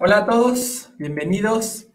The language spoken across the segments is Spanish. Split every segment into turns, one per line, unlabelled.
Hola a todos, bienvenidos.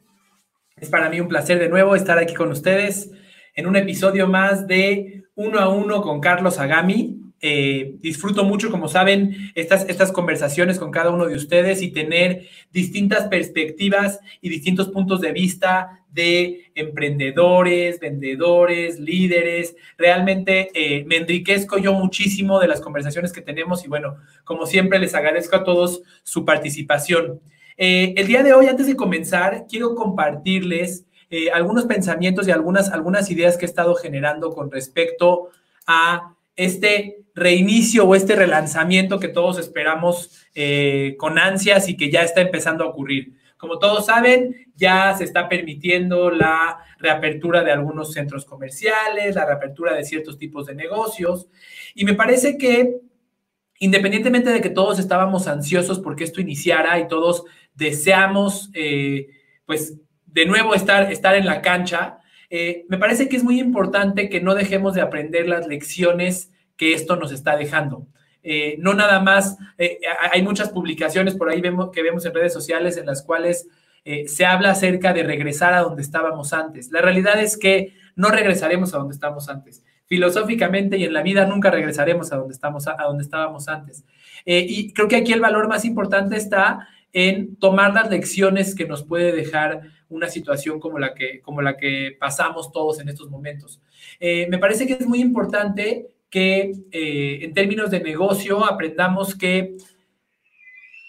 Es para mí un placer de nuevo estar aquí con ustedes en un episodio más de Uno a Uno con Carlos Agami. Eh, disfruto mucho, como saben, estas, estas conversaciones con cada uno de ustedes y tener distintas perspectivas y distintos puntos de vista de emprendedores, vendedores, líderes. Realmente eh, me enriquezco yo muchísimo de las conversaciones que tenemos y bueno, como siempre les agradezco a todos su participación. Eh, el día de hoy, antes de comenzar, quiero compartirles eh, algunos pensamientos y algunas, algunas ideas que he estado generando con respecto a este reinicio o este relanzamiento que todos esperamos eh, con ansias y que ya está empezando a ocurrir. Como todos saben, ya se está permitiendo la reapertura de algunos centros comerciales, la reapertura de ciertos tipos de negocios. Y me parece que independientemente de que todos estábamos ansiosos porque esto iniciara y todos deseamos, eh, pues, de nuevo estar, estar en la cancha, eh, me parece que es muy importante que no dejemos de aprender las lecciones que esto nos está dejando. Eh, no nada más, hay muchas publicaciones por ahí vemos, que vemos en redes sociales en las cuales se habla acerca de regresar a donde estábamos antes. La realidad es que no regresaremos a donde estábamos antes. Filosóficamente y en la vida nunca regresaremos a donde, estamos, a donde estábamos antes. y creo que aquí el valor más importante está en tomar las lecciones que nos puede dejar una situación como la que, como la que pasamos todos en estos momentos. Eh, me parece que es muy importante que eh, en términos de negocio aprendamos que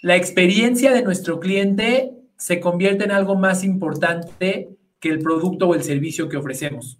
la experiencia de nuestro cliente se convierte en algo más importante que el producto o el servicio que ofrecemos.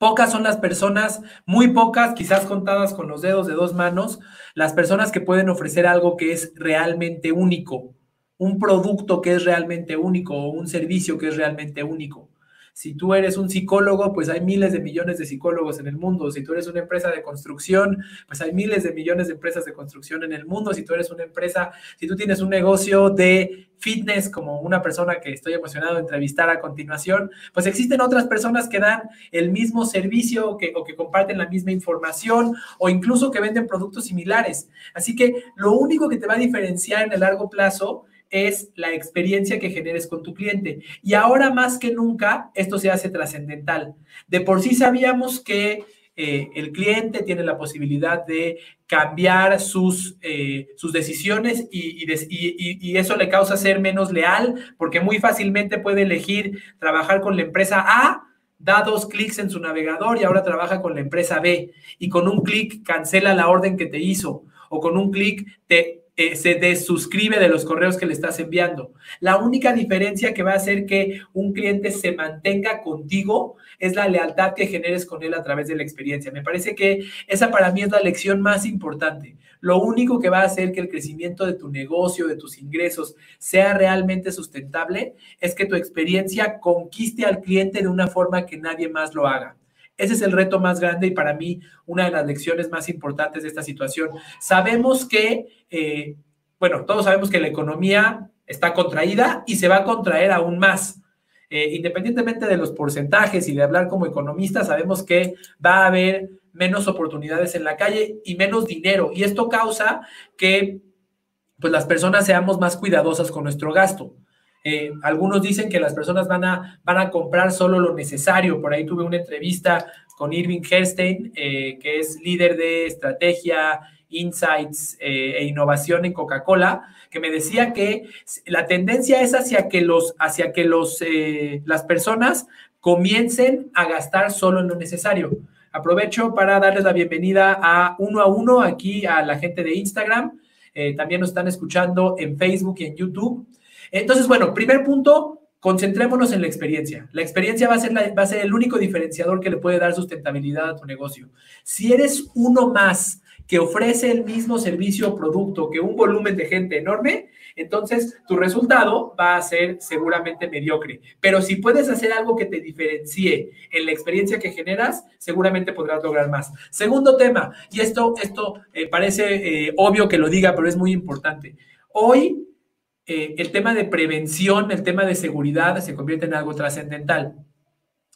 Pocas son las personas, muy pocas, quizás contadas con los dedos de dos manos, las personas que pueden ofrecer algo que es realmente único, un producto que es realmente único o un servicio que es realmente único. Si tú eres un psicólogo, pues hay miles de millones de psicólogos en el mundo. Si tú eres una empresa de construcción, pues hay miles de millones de empresas de construcción en el mundo. Si tú eres una empresa, si tú tienes un negocio de fitness como una persona que estoy emocionado de entrevistar a continuación, pues existen otras personas que dan el mismo servicio que, o que comparten la misma información o incluso que venden productos similares. Así que lo único que te va a diferenciar en el largo plazo es la experiencia que generes con tu cliente. Y ahora más que nunca, esto se hace trascendental. De por sí sabíamos que eh, el cliente tiene la posibilidad de cambiar sus, eh, sus decisiones y, y, eso le causa ser menos leal porque muy fácilmente puede elegir trabajar con la empresa A, da dos clics en su navegador y ahora trabaja con la empresa B y con un clic cancela la orden que te hizo o con un clic te eh, se desuscribe de los correos que le estás enviando. La única diferencia que va a hacer que un cliente se mantenga contigo es la lealtad que generes con él a través de la experiencia. Me parece que esa para mí es la lección más importante. Lo único que va a hacer que el crecimiento de tu negocio, de tus ingresos, sea realmente sustentable es que tu experiencia conquiste al cliente de una forma que nadie más lo haga. Ese es el reto más grande y para mí una de las lecciones más importantes de esta situación. Sabemos que, eh, bueno, todos sabemos que la economía está contraída y se va a contraer aún más. Eh, independientemente de los porcentajes y de hablar como economistas, sabemos que va a haber menos oportunidades en la calle y menos dinero. Y esto causa que pues, las personas seamos más cuidadosas con nuestro gasto. Eh, algunos dicen que las personas van a, van a comprar solo lo necesario. Por ahí tuve una entrevista con Irving Herstein, eh, que es líder de estrategia, insights eh, e innovación en Coca-Cola, que me decía que la tendencia es hacia que, los, hacia que los, las personas comiencen a gastar solo en lo necesario. Aprovecho para darles la bienvenida a uno a uno aquí a la gente de Instagram. también nos están escuchando en Facebook y en YouTube. Entonces, bueno, primer punto, concentrémonos en la experiencia. La experiencia va a, ser va a el único diferenciador que le puede dar sustentabilidad a tu negocio. Si eres uno más que ofrece el mismo servicio o producto que un volumen de gente enorme, entonces tu resultado va a ser seguramente mediocre. Pero si puedes hacer algo que te diferencie en la experiencia que generas, seguramente podrás lograr más. Segundo tema, y esto, esto eh, parece eh, obvio que lo diga, pero es muy importante. Hoy eh, el tema de prevención, el tema de seguridad se convierte en algo trascendental.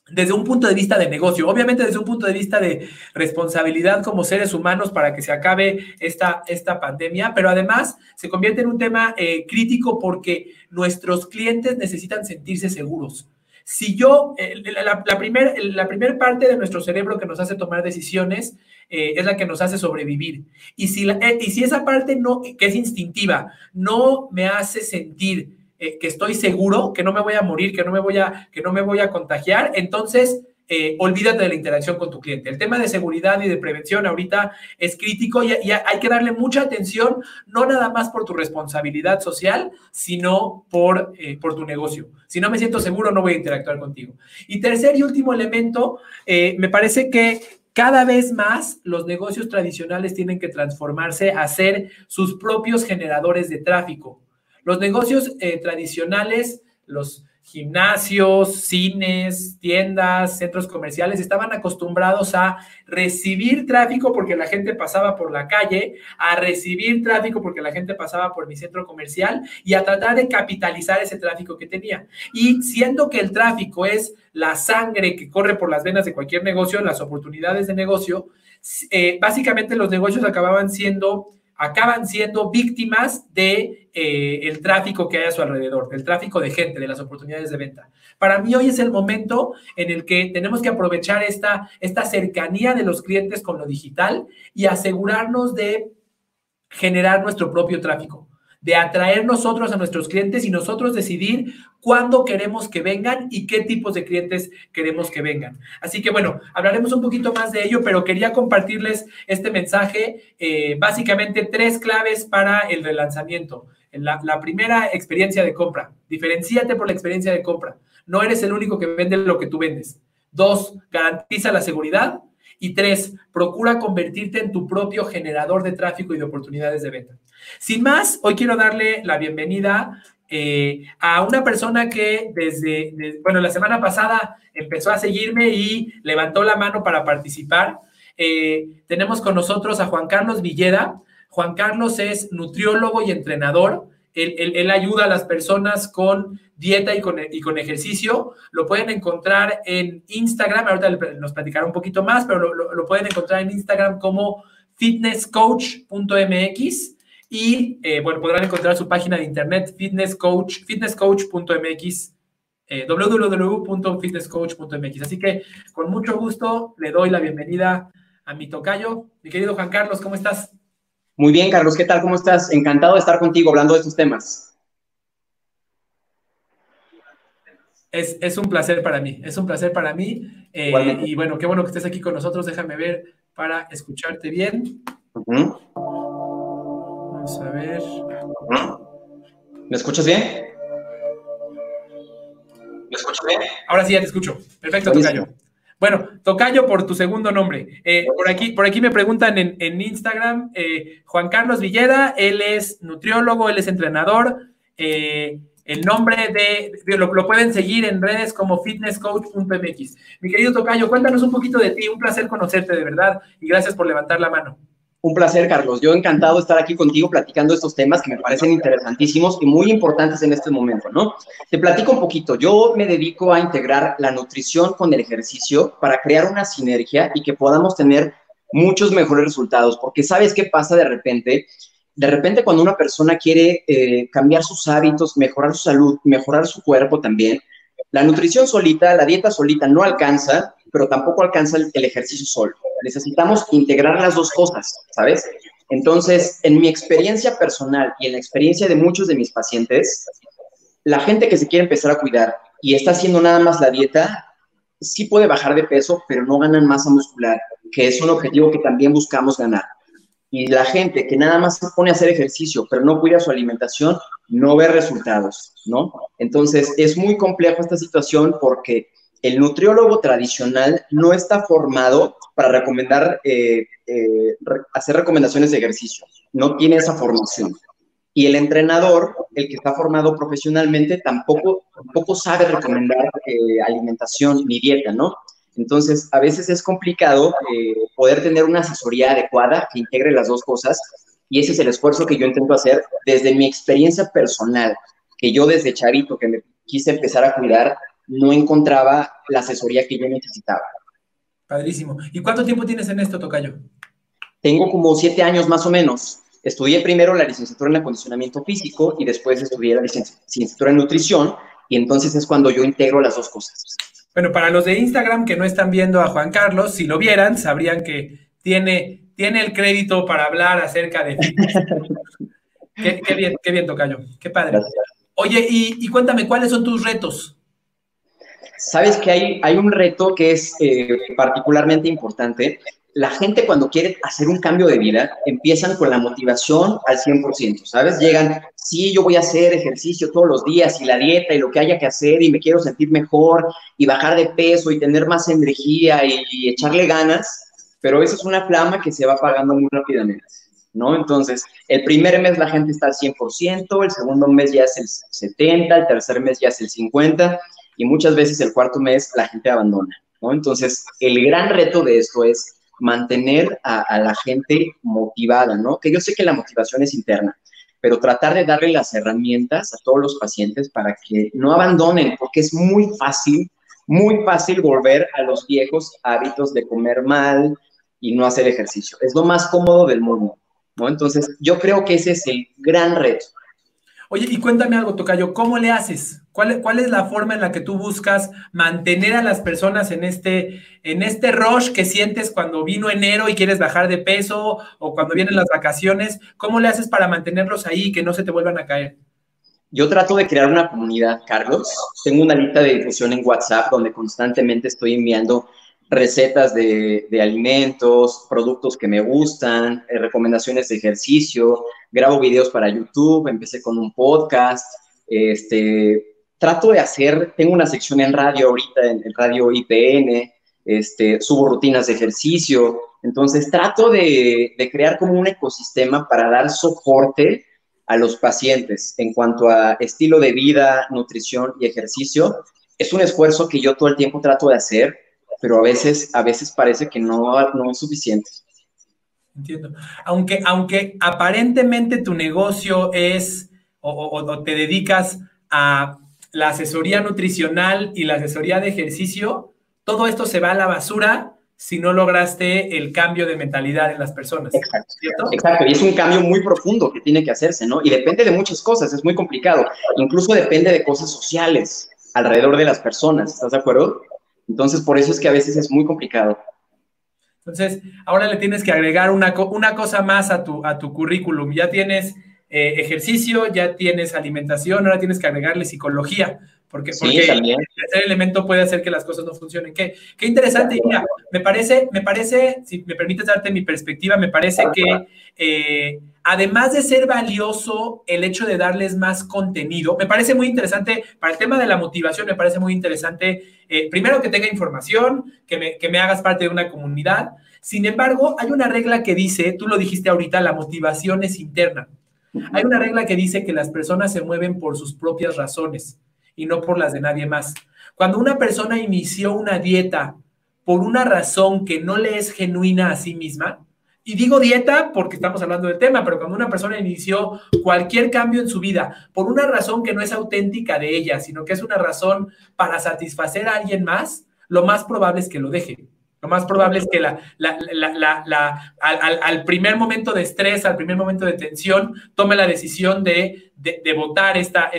desde un punto de vista de negocio, obviamente desde un punto de vista de responsabilidad como seres humanos para que se acabe esta, esta pandemia, pero además se convierte en un tema eh, crítico porque nuestros clientes necesitan sentirse seguros. Si yo, eh, la, primera la primer parte de nuestro cerebro que nos hace tomar decisiones eh, es la que nos hace sobrevivir. Y si, y si esa parte no, que es instintiva, no me hace sentir eh, que estoy seguro, que no me voy a morir, que no me voy a, que no me voy a contagiar, entonces eh, olvídate de la interacción con tu cliente. El tema de seguridad y de prevención ahorita es crítico y, hay que darle mucha atención, no nada más por tu responsabilidad social, sino por, eh, por tu negocio. Si no me siento seguro, no voy a interactuar contigo. Y tercer y último elemento, me parece que cada vez más los negocios tradicionales tienen que transformarse a ser sus propios generadores de tráfico. Los negocios eh, tradicionales, los gimnasios, cines, tiendas, centros comerciales estaban acostumbrados a recibir tráfico porque la gente pasaba por la calle, a recibir tráfico porque la gente pasaba por mi centro comercial y a tratar de capitalizar ese tráfico que tenía. Y siendo que el tráfico es la sangre que corre por las venas de cualquier negocio, las oportunidades de negocio, eh, básicamente los negocios acababan siendo acaban siendo víctimas de eh, el tráfico que hay a su alrededor, del tráfico de gente, de las oportunidades de venta. Para mí hoy es el momento en el que tenemos que aprovechar esta, esta cercanía de los clientes con lo digital y asegurarnos de generar nuestro propio tráfico de atraer nosotros a nuestros clientes y nosotros decidir cuándo queremos que vengan y qué tipos de clientes queremos que vengan. Así que bueno, hablaremos un poquito más de ello, pero quería compartirles este mensaje, eh, básicamente tres claves para el relanzamiento. La, la primera, experiencia de compra. Diferencíate por la experiencia de compra. No eres el único que vende lo que tú vendes. Dos, garantiza la seguridad. Y tres, procura convertirte en tu propio generador de tráfico y de oportunidades de venta. Sin más, hoy quiero darle la bienvenida eh, a una persona que desde, bueno, la semana pasada empezó a seguirme y levantó la mano para participar. Eh, tenemos con nosotros a Juan Carlos Villeda. Juan Carlos es nutriólogo y entrenador. Él, ayuda a las personas con dieta y con, ejercicio. Lo pueden encontrar en Instagram. Ahorita nos platicará un poquito más, pero lo, lo pueden encontrar en Instagram como fitnesscoach.mx. Y eh, bueno, podrán encontrar su página de internet fitnesscoach, fitnesscoach.mx, eh, www.fitnesscoach.mx. Así que con mucho gusto le doy la bienvenida a mi tocayo. Mi querido Juan Carlos, ¿cómo estás?
Muy bien, Carlos, ¿qué tal? ¿Cómo estás? Encantado de estar contigo hablando de estos temas.
Es, es un placer para mí, es un placer para mí. Eh, y bueno, qué bueno que estés aquí con nosotros. Déjame ver para escucharte bien. Vamos a ver.
¿Me escuchas bien? ¿Me escuchas bien?
Ahora sí ya te escucho. Perfecto, Tocayo. Bueno, Tocayo por tu segundo nombre. Eh, por, aquí, por aquí me preguntan en, Instagram, eh, Juan Carlos Villeda, él es nutriólogo, él es entrenador. Eh, el nombre de, lo, lo, pueden seguir en redes como fitnesscoach.mx. Mi querido Tocayo, cuéntanos un poquito de ti, un placer conocerte de verdad y gracias por levantar la mano.
Un placer, Carlos. Yo encantado de estar aquí contigo platicando estos temas que me parecen interesantísimos y muy importantes en este momento, ¿no? Te platico un poquito. Yo me dedico a integrar la nutrición con el ejercicio para crear una sinergia y que podamos tener muchos mejores resultados, porque sabes qué pasa de repente. De repente cuando una persona quiere eh, cambiar sus hábitos, mejorar su salud, mejorar su cuerpo también, la nutrición solita, la dieta solita no alcanza, pero tampoco alcanza el ejercicio solo necesitamos integrar las dos cosas, ¿sabes? Entonces, en mi experiencia personal y en la experiencia de muchos de mis pacientes, la gente que se quiere empezar a cuidar y está haciendo nada más la dieta, sí puede bajar de peso, pero no ganan masa muscular, que es un objetivo que también buscamos ganar. Y la gente que nada más se pone a hacer ejercicio, pero no cuida su alimentación, no ve resultados, ¿no? Entonces, es muy complejo esta situación porque el nutriólogo tradicional no está formado para recomendar, eh, eh, hacer recomendaciones de ejercicio, no tiene esa formación. Y el entrenador, el que está formado profesionalmente, tampoco, tampoco sabe recomendar eh, alimentación ni dieta, ¿no? Entonces, a veces es complicado poder tener una asesoría adecuada que integre las dos cosas y ese es el esfuerzo que yo intento hacer desde mi experiencia personal, que yo desde charito que me quise empezar a cuidar, no encontraba la asesoría que yo necesitaba.
Padrísimo. ¿Y cuánto tiempo tienes en esto, Tocayo?
Tengo como siete años más o menos. Estudié primero la licenciatura en acondicionamiento físico y después estudié la licenciatura en nutrición y entonces es cuando yo integro las dos cosas.
Bueno, para los de Instagram que no están viendo a Juan Carlos, si lo vieran, sabrían que tiene, tiene el crédito para hablar acerca de... qué, bien, qué bien, Tocayo. Qué padre. Oye, y, cuéntame, ¿cuáles son tus retos?
Sabes que hay, hay un reto que es eh, particularmente importante la gente cuando quiere hacer un cambio de vida, empiezan con la motivación al 100%, ¿sabes? Llegan, sí, yo voy a hacer ejercicio todos los días y la dieta y lo que haya que hacer y me quiero sentir mejor y bajar de peso y tener más energía y, echarle ganas, pero eso es una flama que se va apagando muy rápidamente, ¿no? Entonces, el primer mes la gente está al 100%, el segundo mes ya es el 70%, el tercer mes ya es el 50% y muchas veces el cuarto mes la gente abandona, ¿no? Entonces, el gran reto de esto es mantener a, la gente motivada, ¿no? Que yo sé que la motivación es interna, pero tratar de darle las herramientas a todos los pacientes para que no abandonen, porque es muy fácil, muy fácil volver a los viejos hábitos de comer mal y no hacer ejercicio. Es lo más cómodo del mundo, ¿no? Entonces, yo creo que ese es el gran reto.
Oye, y cuéntame algo, Tocayo, ¿cómo le haces? ¿Cuál, ¿Cuál, es la forma en la que tú buscas mantener a las personas en este, en este rush que sientes cuando vino enero y quieres bajar de peso o cuando vienen las vacaciones? ¿Cómo le haces para mantenerlos ahí y que no se te vuelvan a caer?
Yo trato de crear una comunidad, Carlos. Tengo una lista de difusión en WhatsApp donde constantemente estoy enviando recetas de, alimentos, productos que me gustan, eh, recomendaciones de ejercicio, grabo videos para YouTube, empecé con un podcast, este, trato de hacer, tengo una sección en radio ahorita, en el radio IPN, este, subo rutinas de ejercicio, entonces trato de, de crear como un ecosistema para dar soporte a los pacientes en cuanto a estilo de vida, nutrición y ejercicio. Es un esfuerzo que yo todo el tiempo trato de hacer pero a veces, a veces parece que no, no es suficiente.
Entiendo. Aunque, aunque aparentemente tu negocio es o, te dedicas a la asesoría nutricional y la asesoría de ejercicio, todo esto se va a la basura si no lograste el cambio de mentalidad en las personas.
Exacto, Exacto, y es un cambio muy profundo que tiene que hacerse, ¿no? Y depende de muchas cosas, es muy complicado. Incluso depende de cosas sociales alrededor de las personas, ¿estás de acuerdo? Entonces, por eso es que a veces es muy complicado.
Entonces, ahora le tienes que agregar una, una cosa más a tu, a tu currículum. Ya tienes eh, ejercicio, ya tienes alimentación, ahora tienes que agregarle psicología, porque, porque el tercer elemento puede hacer que las cosas no funcionen. Qué, qué interesante. Mira, me parece, me parece, si me permites darte mi perspectiva, me parece que eh, además de ser valioso el hecho de darles más contenido, me parece muy interesante, para el tema de la motivación, me parece muy interesante, eh, primero que tenga información, que me, que me hagas parte de una comunidad. Sin embargo, hay una regla que dice, tú lo dijiste ahorita, la motivación es interna. Hay una regla que dice que las personas se mueven por sus propias razones y no por las de nadie más. Cuando una persona inició una dieta por una razón que no le es genuina a sí misma, y digo dieta porque estamos hablando del tema, pero cuando una persona inició cualquier cambio en su vida por una razón que no es auténtica de ella, sino que es una razón para satisfacer a alguien más, lo más probable es que lo deje. Lo más probable es que la, al, primer momento de estrés, al primer momento de tensión, tome la decisión de, votar esta,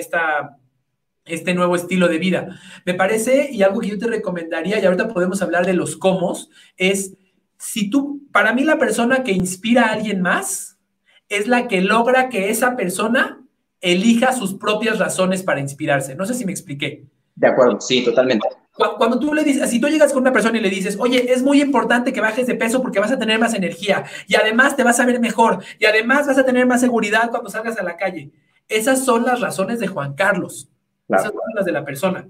este nuevo estilo de vida. Me parece, y algo que yo te recomendaría, y ahorita podemos hablar de los cómo, es si tú, para mí la persona que inspira a alguien más es la que logra que esa persona elija sus propias razones para inspirarse. No sé si me expliqué.
De acuerdo, sí, totalmente.
Cuando tú le dices, si tú llegas con una persona y le dices, oye, es muy importante que bajes de peso porque vas a tener más energía y además te vas a ver mejor y además vas a tener más seguridad cuando salgas a la calle. Esas son las razones de Juan Carlos. Esas son las de la persona.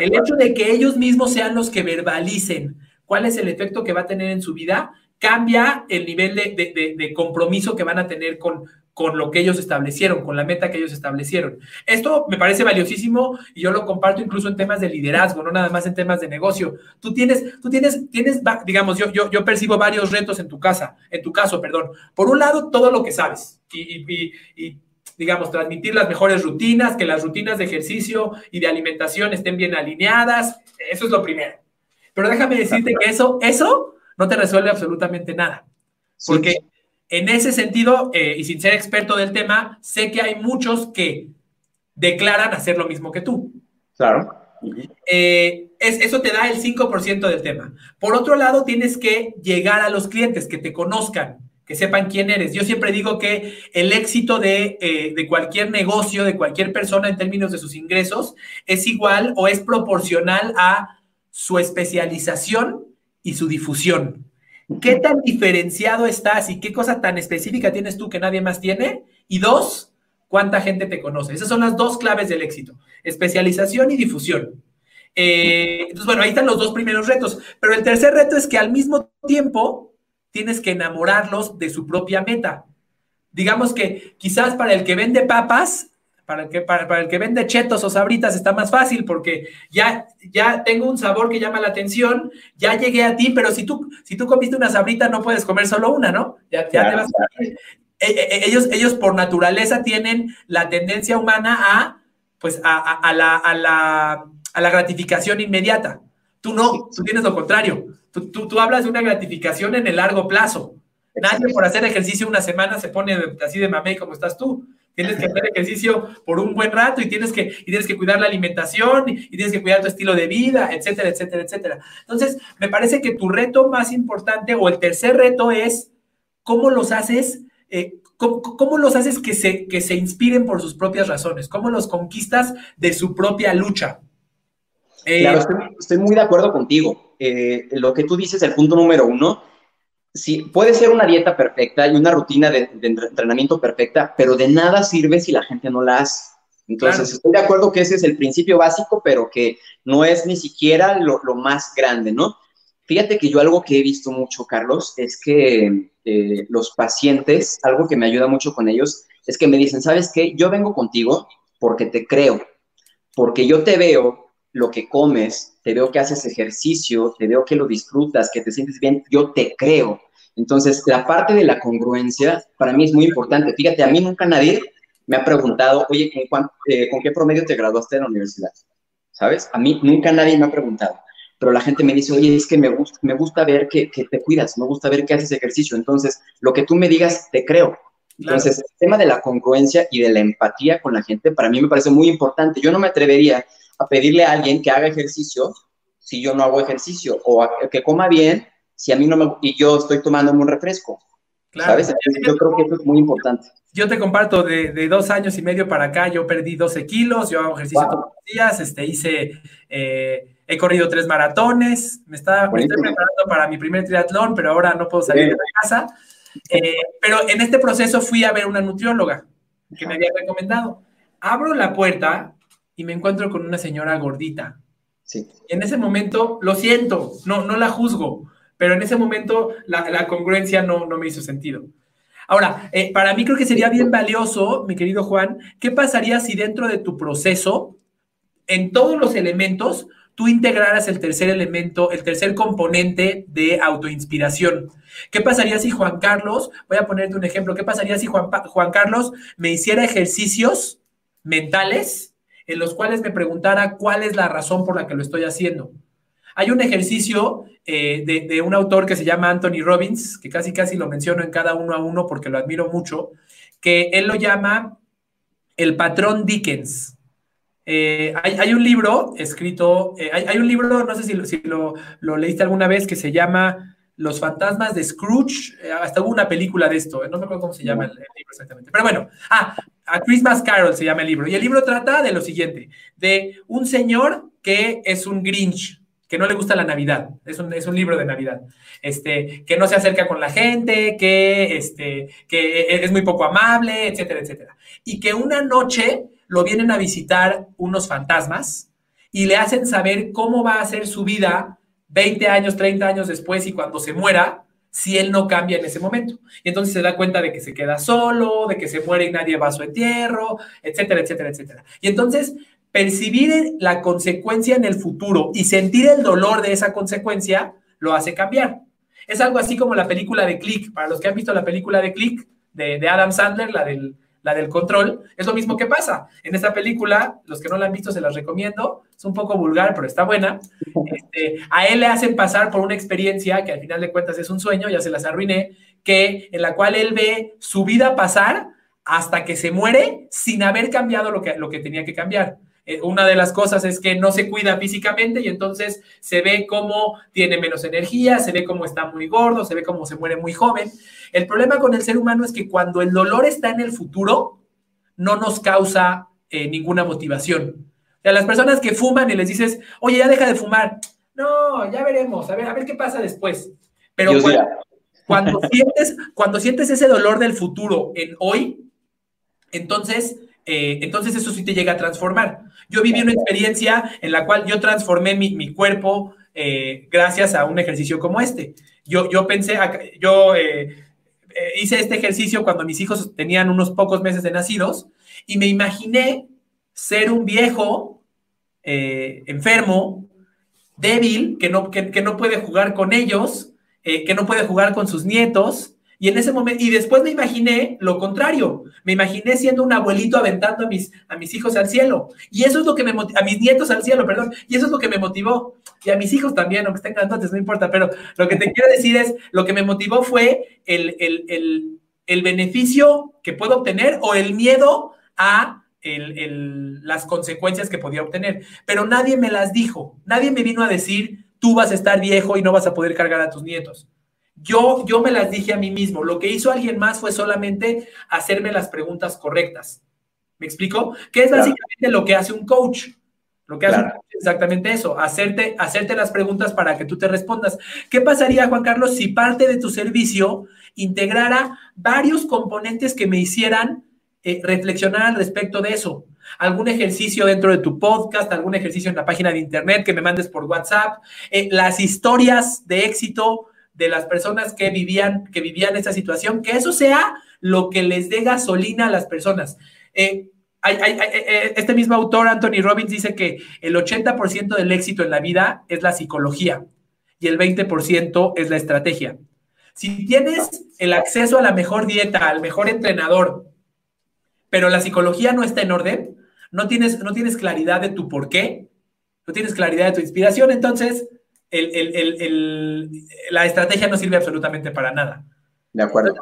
el hecho de que ellos mismos sean los que verbalicen cuál es el efecto que va a tener en su vida, cambia el nivel de, compromiso que van a tener con, con lo que ellos establecieron, con la meta que ellos establecieron. Esto me parece valiosísimo y yo lo comparto incluso en temas de liderazgo, no nada más en temas de negocio. Tú tienes, tú tienes, tienes, digamos, yo, yo, yo percibo varios retos en tu casa, en tu caso, perdón. Por un lado, todo lo que sabes y, digamos, transmitir las mejores rutinas, que las rutinas de ejercicio y de alimentación estén bien alineadas. Eso es lo primero. Pero déjame decirte que eso, eso no te resuelve absolutamente nada. Porque en ese sentido, eh, y sin ser experto del tema, sé que hay muchos que declaran hacer lo mismo que tú.
Claro.
Eh, es, eso te da el 5% del tema. Por otro lado, tienes que llegar a los clientes, que te conozcan, que sepan quién eres. Yo siempre digo que el éxito de, eh, de, cualquier negocio, de cualquier persona en términos de sus ingresos, es igual o es proporcional a su especialización y su difusión. ¿Qué tan diferenciado estás y qué cosa tan específica tienes tú que nadie más tiene? Y dos, ¿cuánta gente te conoce? Esas son las dos claves del éxito, especialización y difusión. Eh, entonces, bueno, ahí están los dos primeros retos, pero el tercer reto es que al mismo tiempo tienes que enamorarlos de su propia meta. Digamos que quizás para el que vende papas, para el que, para, el que vende chetos o sabritas está más fácil porque ya, ya tengo un sabor que llama la atención, ya llegué a ti, pero si tú, si tú comiste una sabrita no puedes comer solo una, ¿no? Ya, te vas a... E, e, e, ellos, ellos por naturaleza tienen la tendencia humana a, pues, a, la, a, la, a la gratificación inmediata. Tú no, tú tienes lo contrario. Tú, tú, tú hablas de una gratificación en el largo plazo. Nadie por hacer ejercicio una semana se pone así de mamey como estás tú. Tienes que hacer ejercicio por un buen rato y tienes que, y tienes que cuidar la alimentación y, tienes que cuidar tu estilo de vida, etcétera, etcétera, etcétera. Entonces, me parece que tu reto más importante o el tercer reto es cómo los haces, eh, cómo, los haces que se, que se inspiren por sus propias razones, cómo los conquistas de su propia lucha.
claro, eh, estoy, muy de acuerdo contigo. Eh, lo que tú dices, el punto número uno, sí, puede ser una dieta perfecta y una rutina de, entrenamiento perfecta, pero de nada sirve si la gente no la hace. Entonces, estoy de acuerdo que ese es el principio básico, pero que no es ni siquiera lo, más grande, ¿no? Fíjate que yo algo que he visto mucho, Carlos, es que eh, los pacientes, algo que me ayuda mucho con ellos, es que me dicen, ¿sabes qué? Yo vengo contigo porque te creo, porque yo te veo lo que comes, te veo que haces ejercicio, te veo que lo disfrutas, que te sientes bien, yo te creo. Entonces, la parte de la congruencia para mí es muy importante. Fíjate, a mí nunca nadie me ha preguntado, oye, ¿con, eh, qué promedio te graduaste de la universidad? ¿Sabes? A mí nunca nadie me ha preguntado. Pero la gente me dice, oye, es que me gusta, me gusta ver que, te cuidas, me gusta ver que haces ejercicio. Entonces, lo que tú me digas, te creo. Entonces, el tema de la congruencia y de la empatía con la gente, para mí me parece muy importante. Yo no me atrevería a pedirle a alguien que haga ejercicio si yo no hago ejercicio o que coma bien si a mí no me y yo estoy tomando un refresco. ¿Sabes? Yo creo que eso es muy importante.
Yo te comparto, de, dos años y medio para acá, yo perdí 12 kilos, yo hago ejercicio todos los días, este, hice, eh, he corrido tres maratones, me, estaba, estoy preparando para mi primer triatlón, pero ahora no puedo salir de la casa. Eh, pero en este proceso fui a ver una nutrióloga que me había recomendado. Abro la puerta y me encuentro con una señora gordita. Sí. en ese momento, lo siento, no, no la juzgo, pero en ese momento la, congruencia no, no, me hizo sentido. Ahora, eh, para mí creo que sería bien valioso, mi querido Juan, ¿qué pasaría si dentro de tu proceso, en todos los elementos, tú integraras el tercer elemento, el tercer componente de autoinspiración? ¿Qué pasaría si Juan Carlos, voy a ponerte un ejemplo, qué pasaría si Juan, Juan Carlos me hiciera ejercicios mentales en los cuales me preguntara cuál es la razón por la que lo estoy haciendo. Hay un ejercicio eh, de, un autor que se llama Anthony Robbins, que casi casi lo menciono en cada uno a uno porque lo admiro mucho, que él lo llama el patrón Dickens. Eh, hay, un libro escrito, eh, hay, un libro, no sé si, lo, leíste alguna vez, que se llama Los fantasmas de Scrooge. hasta hubo una película de esto, no me acuerdo cómo se llama el libro exactamente. Pero bueno, ah, a Christmas Carol se llama el libro. Y el libro trata de lo siguiente, de un señor que es un Grinch, que no le gusta la Navidad, es un, es un libro de Navidad, este, que no se acerca con la gente, que, este, que es muy poco amable, etcétera, etcétera. Y que una noche lo vienen a visitar unos fantasmas y le hacen saber cómo va a ser su vida 20 años, 30 años después y cuando se muera, si él no cambia en ese momento. Y entonces se da cuenta de que se queda solo, de que se muere y nadie va a su entierro, etcétera, etcétera, etcétera. Y entonces percibir la consecuencia en el futuro y sentir el dolor de esa consecuencia lo hace cambiar. Es algo así como la película de Click. Para los que han visto la película de Click de, Adam Sandler, la del, la del control, es lo mismo que pasa. En esta película, los que no la han visto se las recomiendo, es un poco vulgar, pero está buena. Este, a él le hacen pasar por una experiencia que al final de cuentas es un sueño, ya se las arruiné, que en la cual él ve su vida pasar hasta que se muere sin haber cambiado lo que, lo que tenía que cambiar. Eh, una de las cosas es que no se cuida físicamente y entonces se ve cómo tiene menos energía, se ve cómo está muy gordo, se ve cómo se muere muy joven. El problema con el ser humano es que cuando el dolor está en el futuro, no nos causa eh, ninguna motivación. O sea, las personas que fuman y les dices, oye, ya deja de fumar. No, ya veremos, a ver, a ver qué pasa después. Pero cuando, sientes, cuando sientes ese dolor del futuro en hoy, entonces eh, entonces eso sí te llega a transformar. Yo viví una experiencia en la cual yo transformé mi, cuerpo eh, gracias a un ejercicio como este. Yo, yo pensé, yo eh, hice este ejercicio cuando mis hijos tenían unos pocos meses de nacidos y me imaginé ser un viejo enfermo, débil, que no, que no puede jugar con ellos, que no puede jugar con sus nietos, y en ese momento, y después me imaginé lo contrario, me imaginé siendo un abuelito aventando a mis, a mis hijos al cielo. Y eso es lo que me motivó, a mis nietos al cielo, perdón, y eso es lo que me motivó. Y a mis hijos también, aunque estén grandotes, no importa, pero lo que te quiero decir es, lo que me motivó fue el, el, beneficio que puedo obtener o el miedo a las consecuencias que podía obtener. Pero nadie me las dijo, nadie me vino a decir, tú vas a estar viejo y no vas a poder cargar a tus nietos. Yo, yo me las dije a mí mismo. Lo que hizo alguien más fue solamente hacerme las preguntas correctas. ¿Me explico? Que es básicamente lo que hace un coach. Lo que hace un coach es exactamente eso, hacerte, hacerte las preguntas para que tú te respondas. ¿Qué pasaría, Juan Carlos, si parte de tu servicio integrara varios componentes que me hicieran eh, reflexionar al respecto de eso? algún ejercicio dentro de tu podcast, algún ejercicio en la página de internet que me mandes por WhatsApp, eh, las historias de éxito de las personas que vivían, que vivían esa situación, que eso sea lo que les dé gasolina a las personas. Eh, eh, este mismo autor, Anthony Robbins, dice que el 80% del éxito en la vida es la psicología y el 20% es la estrategia. Si tienes el acceso a la mejor dieta, al mejor entrenador, pero la psicología no está en orden, no tienes, no tienes claridad de tu por qué, no tienes claridad de tu inspiración, entonces la estrategia no sirve absolutamente para nada.
De acuerdo.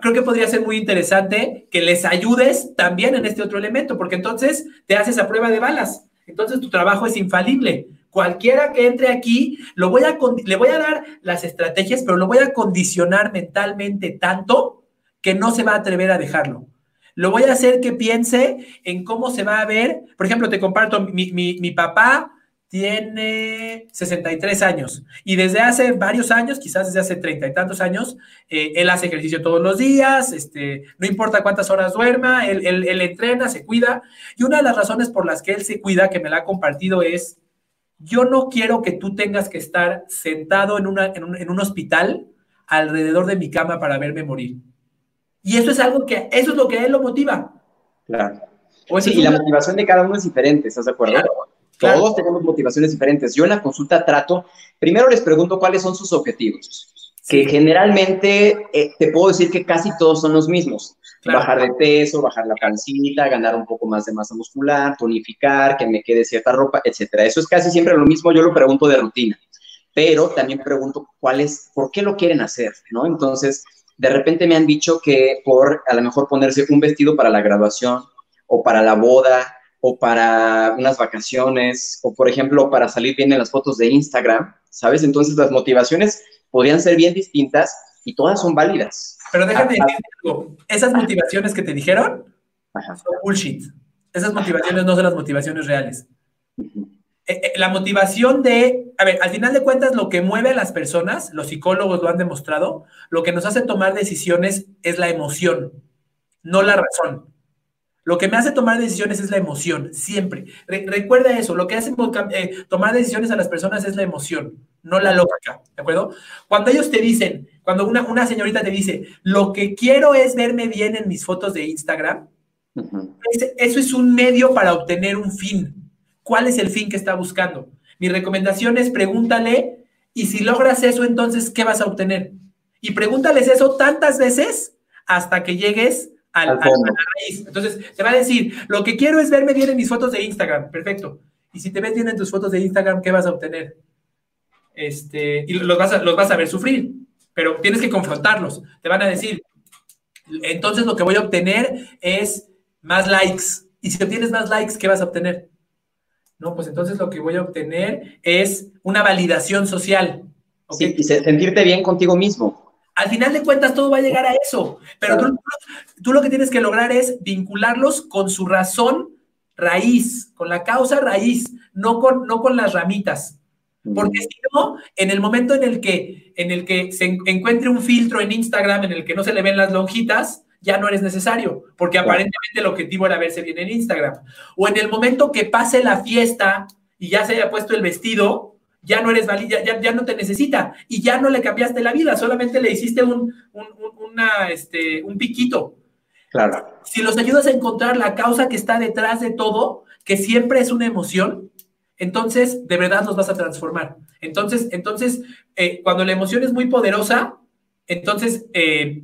Creo, que podría ser muy interesante que les ayudes también en este otro elemento, porque entonces te haces a prueba de balas. Entonces tu trabajo es infalible. Cualquiera que entre aquí, lo voy a, le voy a dar las estrategias, pero lo voy a condicionar mentalmente tanto que no se va a atrever a dejarlo. Lo voy a hacer que piense en cómo se va a ver. Por ejemplo, te comparto, mi, mi, mi papá tiene 63 años y desde hace varios años, quizás desde hace treinta y tantos años, eh, él hace ejercicio todos los días, este, no importa cuántas horas duerma, él, él, entrena, se cuida. Y una de las razones por las que él se cuida, que me la ha compartido, es, yo no quiero que tú tengas que estar sentado en, una, en, un, en un hospital alrededor de mi cama para verme morir. Y eso es algo que, eso es lo que a él lo motiva.
Claro. sí, y la motivación de cada uno es diferente, ¿estás de acuerdo? Todos tenemos motivaciones diferentes. Yo en la consulta trato, primero les pregunto cuáles son sus objetivos, que generalmente eh, te puedo decir que casi todos son los mismos. Bajar de peso, bajar la pancita, ganar un poco más de masa muscular, tonificar, que me quede cierta ropa, etcétera. Eso es casi siempre lo mismo, yo lo pregunto de rutina. Pero también pregunto cuál es, por qué lo quieren hacer, ¿no? Entonces, de repente me han dicho que por a lo mejor ponerse un vestido para la graduación o para la boda o para unas vacaciones, o por ejemplo, para salir bien en las fotos de Instagram, ¿sabes? Entonces las motivaciones podrían ser bien distintas y todas son válidas.
Pero déjame decirte algo, esas motivaciones que te dijeron son bullshit. Esas motivaciones no son las motivaciones reales. Eh, eh, la motivación de, a ver, al final de cuentas, lo que mueve a las personas, los psicólogos lo han demostrado, lo que nos hace tomar decisiones es la emoción, no la razón. Lo que me hace tomar decisiones es la emoción, siempre. recuerda eso, lo que hace eh, tomar decisiones a las personas es la emoción, no la lógica, ¿de acuerdo? Cuando ellos te dicen, cuando una, una señorita te dice, lo que quiero es verme bien en mis fotos de Instagram, eso es un medio para obtener un fin. ¿Cuál es el fin que está buscando? Mi recomendación es pregúntale y si logras eso, entonces, ¿qué vas a obtener? Y pregúntales eso tantas veces hasta que llegues al, a la raíz. Entonces, te va a decir, lo que quiero es verme bien en mis fotos de Instagram. Perfecto. Y si te ves bien en tus fotos de Instagram, ¿qué vas a obtener? Este, y los vas, a, los vas a ver sufrir, pero tienes que confrontarlos. Te van a decir, entonces lo que voy a obtener es más likes. Y si obtienes más likes, ¿qué vas a obtener? No, pues entonces lo que voy a obtener es una validación social.
Sí, y sentirte bien contigo mismo.
Al final de cuentas, todo va a llegar a eso. Pero tú, tú, lo que tienes que lograr es vincularlos con su razón raíz, con la causa raíz, no con, no con las ramitas. Porque si no, en el momento en el que, en el que se encuentre un filtro en Instagram en el que no se le ven las lonjitas, ya no eres necesario, porque aparentemente el objetivo era verse bien en Instagram. O en el momento que pase la fiesta y ya se haya puesto el vestido, ya no eres valida, ya, ya, no te necesita y ya no le cambiaste la vida, solamente le hiciste un, un, una, este, un piquito.
Claro.
Si los ayudas a encontrar la causa que está detrás de todo, que siempre es una emoción, entonces de verdad los vas a transformar. Entonces, entonces eh, cuando la emoción es muy poderosa, entonces eh,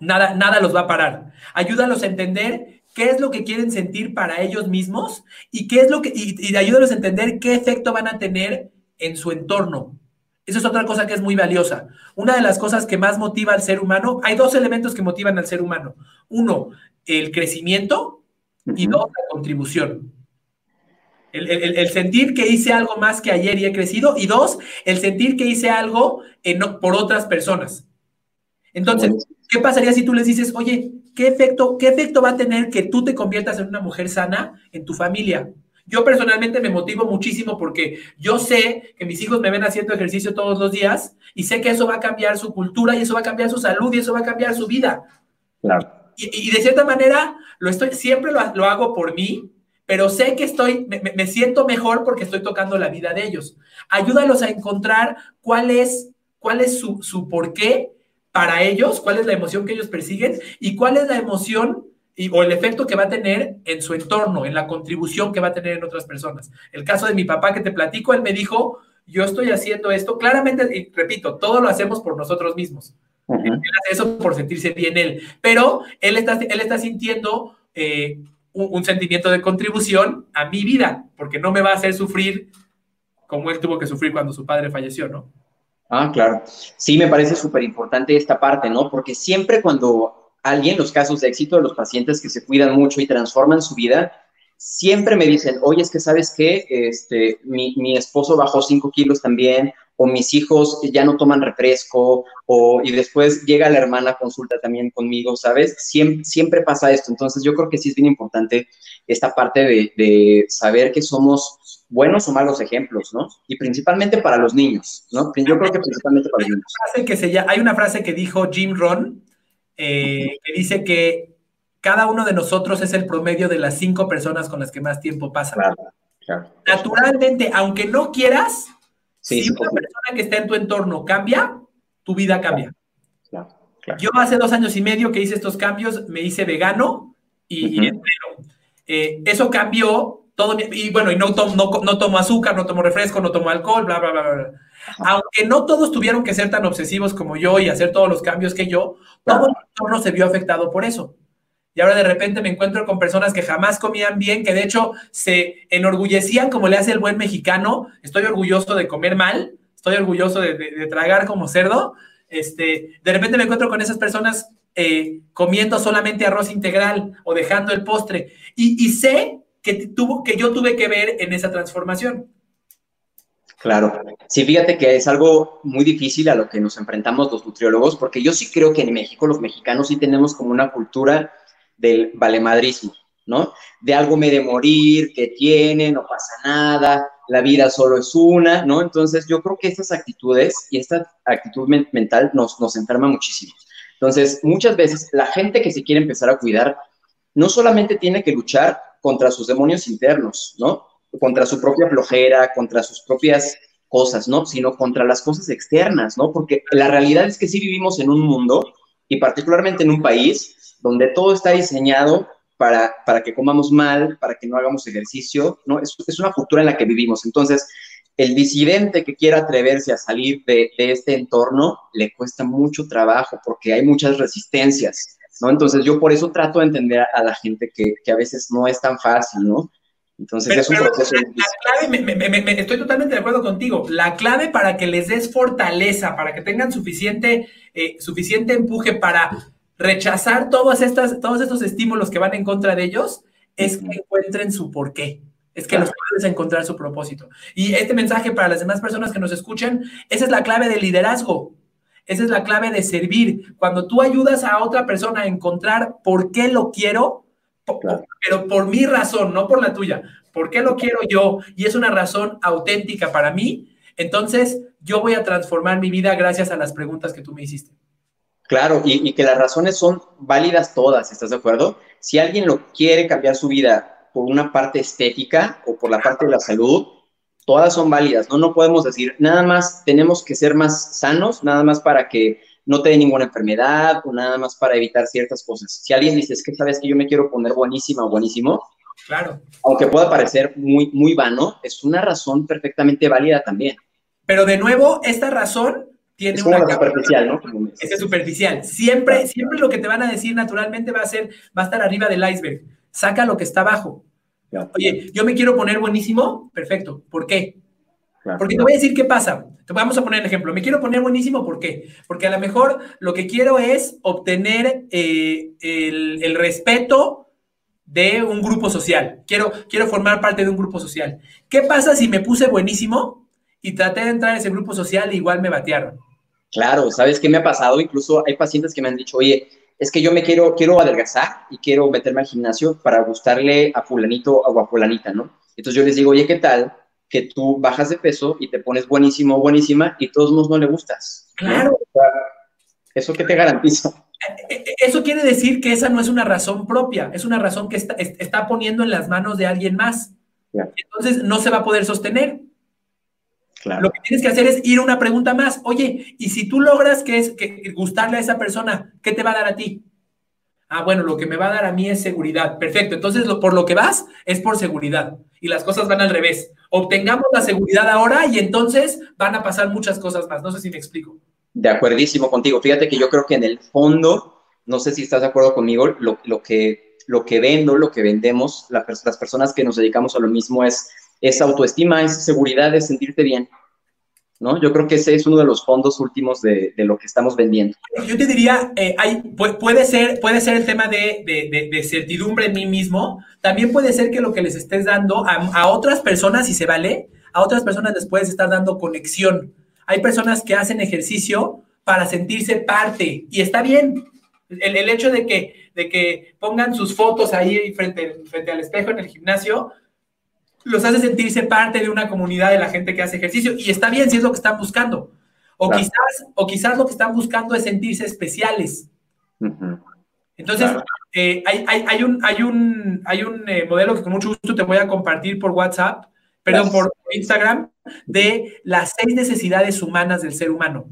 nada, nada los va a parar. Ayúdalos a entender qué es lo que quieren sentir para ellos mismos y qué es lo que, y, y ayúdalos a entender qué efecto van a tener en su entorno. Esa es otra cosa que es muy valiosa. Una de las cosas que más motiva al ser humano, hay dos elementos que motivan al ser humano. Uno, el crecimiento y dos, la contribución. El, sentir que hice algo más que ayer y he crecido. Y dos, el sentir que hice algo por otras personas. Entonces, ¿qué pasaría si tú les dices, oye, ¿qué efecto, ¿qué efecto va a tener que tú te conviertas en una mujer sana en tu familia? Yo personalmente me motivo muchísimo porque yo sé que mis hijos me ven haciendo ejercicio todos los días y sé que eso va a cambiar su cultura y eso va a cambiar su salud y eso va a cambiar su vida.
Claro.
Y, de cierta manera, lo estoy, siempre lo, lo hago por mí, pero sé que estoy, me, siento mejor porque estoy tocando la vida de ellos. Ayúdalos a encontrar cuál es, cuál es su, su porqué para ellos, cuál es la emoción que ellos persiguen y cuál es la emoción y, o el efecto que va a tener en su entorno, en la contribución que va a tener en otras personas. El caso de mi papá que te platico, él me dijo, yo estoy haciendo esto, claramente, y repito, todo lo hacemos por nosotros mismos. Él hace eso por sentirse bien él, pero él está, él está sintiendo... Eh, un, sentimiento de contribución a mi vida, porque no me va a hacer sufrir como él tuvo que sufrir cuando su padre falleció, ¿no?
Ah, claro. Sí, me parece súper importante esta parte, ¿no? Porque siempre cuando alguien, los casos de éxito de los pacientes que se cuidan mucho y transforman su vida, siempre me dicen, oye, es que sabes qué, este, mi, mi esposo bajó cinco kilos también, o mis hijos ya no toman refresco, o, y después llega la hermana consulta también conmigo, ¿sabes? Siempre, siempre pasa esto. Entonces yo creo que sí es bien importante esta parte de, saber que somos buenos o malos ejemplos, ¿no? Y principalmente para los niños, ¿no? Yo creo que principalmente para los niños.
que se hay una frase que dijo Jim Ron, eh, que dice que cada uno de nosotros es el promedio de las cinco personas con las que más tiempo pasa. Claro, claro. Naturalmente, aunque no quieras, si una persona que está en tu entorno cambia, tu vida cambia. Yo hace dos años y medio que hice estos cambios, me hice vegano y, eh, eso cambió todo. y bueno, y no, no, tomo azúcar, no tomo refresco, no tomo alcohol, bla, bla, bla, bla. Aunque no todos tuvieron que ser tan obsesivos como yo y hacer todos los cambios que yo, todo el entorno se vio afectado por eso y ahora de repente me encuentro con personas que jamás comían bien, que de hecho se enorgullecían como le hace el buen mexicano. Estoy orgulloso de comer mal, estoy orgulloso de, tragar como cerdo. Este, de repente me encuentro con esas personas eh, comiendo solamente arroz integral o dejando el postre. Y, sé que, tuvo, que yo tuve que ver en esa transformación.
Claro. Sí, fíjate que es algo muy difícil a lo que nos enfrentamos los nutriólogos, porque yo sí creo que en México los mexicanos sí tenemos como una cultura del valemadrismo, ¿no? De algo me de morir, que tiene, no pasa nada, la vida solo es una, ¿no? Entonces yo creo que estas actitudes y esta actitud mental nos, nos enferma muchísimo. Entonces, muchas veces la gente que se quiere empezar a cuidar no solamente tiene que luchar contra sus demonios internos, ¿no? Contra su propia flojera, contra sus propias cosas, ¿no? Sino contra las cosas externas, ¿no? Porque la realidad es que sí vivimos en un mundo y particularmente en un país donde todo está diseñado para, para que comamos mal, para que no hagamos ejercicio, ¿no? Es, es una cultura en la que vivimos. Entonces, el disidente que quiera atreverse a salir de, este entorno le cuesta mucho trabajo porque hay muchas resistencias, ¿no? Entonces yo por eso trato de entender a la gente que, que a veces no es tan fácil, ¿no? Entonces es un proceso.
La, clave, estoy totalmente de acuerdo contigo. La clave para que les des fortaleza, para que tengan suficiente, eh, suficiente empuje para rechazar todas estas, todos estos estímulos que van en contra de ellos, es que encuentren su porqué. Es que los puedes encontrar su propósito. Y este mensaje para las demás personas que nos escuchan, esa es la clave del liderazgo. Esa es la clave de servir. Cuando tú ayudas a otra persona a encontrar por qué lo quiero, pero por mi razón, no por la tuya. ¿Por qué lo quiero yo? Y es una razón auténtica para mí. Entonces, yo voy a transformar mi vida gracias a las preguntas que tú me hiciste.
Claro, y, que las razones son válidas todas, ¿estás de acuerdo? Si alguien lo quiere cambiar su vida por una parte estética o por la parte de la salud, todas son válidas, ¿no? No podemos decir, nada más tenemos que ser más sanos, nada más para que no te dé ninguna enfermedad o nada más para evitar ciertas cosas. Si alguien dice, es que sabes que yo me quiero poner buenísima o buenísimo,
claro.
aunque pueda parecer muy, muy vano, es una razón perfectamente válida también.
Pero de nuevo, esta razón tiene
es una superficial, ¿no?
Es superficial. Siempre, siempre lo que te van a decir naturalmente va a ser, va a estar arriba del iceberg. Saca lo que está abajo. Oye, yo me quiero poner buenísimo, perfecto. ¿Por qué? Porque te voy a decir qué pasa. Te vamos a poner el ejemplo. Me quiero poner buenísimo, ¿por qué? Porque a lo mejor lo que quiero es obtener eh, el, respeto de un grupo social. Quiero, quiero formar parte de un grupo social. ¿Qué pasa si me puse buenísimo y traté de entrar en ese grupo social e igual me batearon?
Claro, ¿sabes qué me ha pasado? Incluso hay pacientes que me han dicho, oye, es que yo me quiero, quiero adelgazar y quiero meterme al gimnasio para gustarle a fulanito o a fulanita, ¿no? Entonces yo les digo, oye, ¿qué tal que tú bajas de peso y te pones buenísimo o buenísima y todos modos no le gustas.
Claro.
¿Eso qué te garantiza?
E, e, eso quiere decir que esa no es una razón propia, es una razón que está, está poniendo en las manos de alguien más. Entonces no se va a poder sostener. Claro. Lo que tienes que hacer es ir a una pregunta más. Oye, y si tú logras que es que gustarle a esa persona, ¿qué te va a dar a ti? Ah, bueno, lo que me va a dar a mí es seguridad. Perfecto. Entonces, por lo que vas es por seguridad. Y las cosas van al revés. Obtengamos la seguridad ahora y entonces van a pasar muchas cosas más. No sé si me explico.
De acuerdísimo contigo. Fíjate que yo creo que en el fondo, no sé si estás de acuerdo conmigo, lo, que, lo que vendo, lo que vendemos, las personas que nos dedicamos a lo mismo es, es autoestima, es seguridad, es sentirte bien. ¿No? Yo creo que ese es uno de los fondos últimos de, lo que estamos vendiendo.
Yo te diría, eh, hay, puede, ser, puede ser el tema de, certidumbre en mí mismo, también puede ser que lo que les estés dando a, otras personas, si se vale, a otras personas les puedes estar dando conexión. Hay personas que hacen ejercicio para sentirse parte y está bien. El, el hecho de que, de que pongan sus fotos ahí frente, frente al espejo en el gimnasio, los hace sentirse parte de una comunidad de la gente que hace ejercicio y está bien si es lo que están buscando. O, quizás, o quizás lo que están buscando es sentirse especiales. Entonces, eh, hay, un, hay un, hay un eh, modelo que con mucho gusto te voy a compartir por WhatsApp, perdón, por Instagram, de las seis necesidades humanas del ser humano.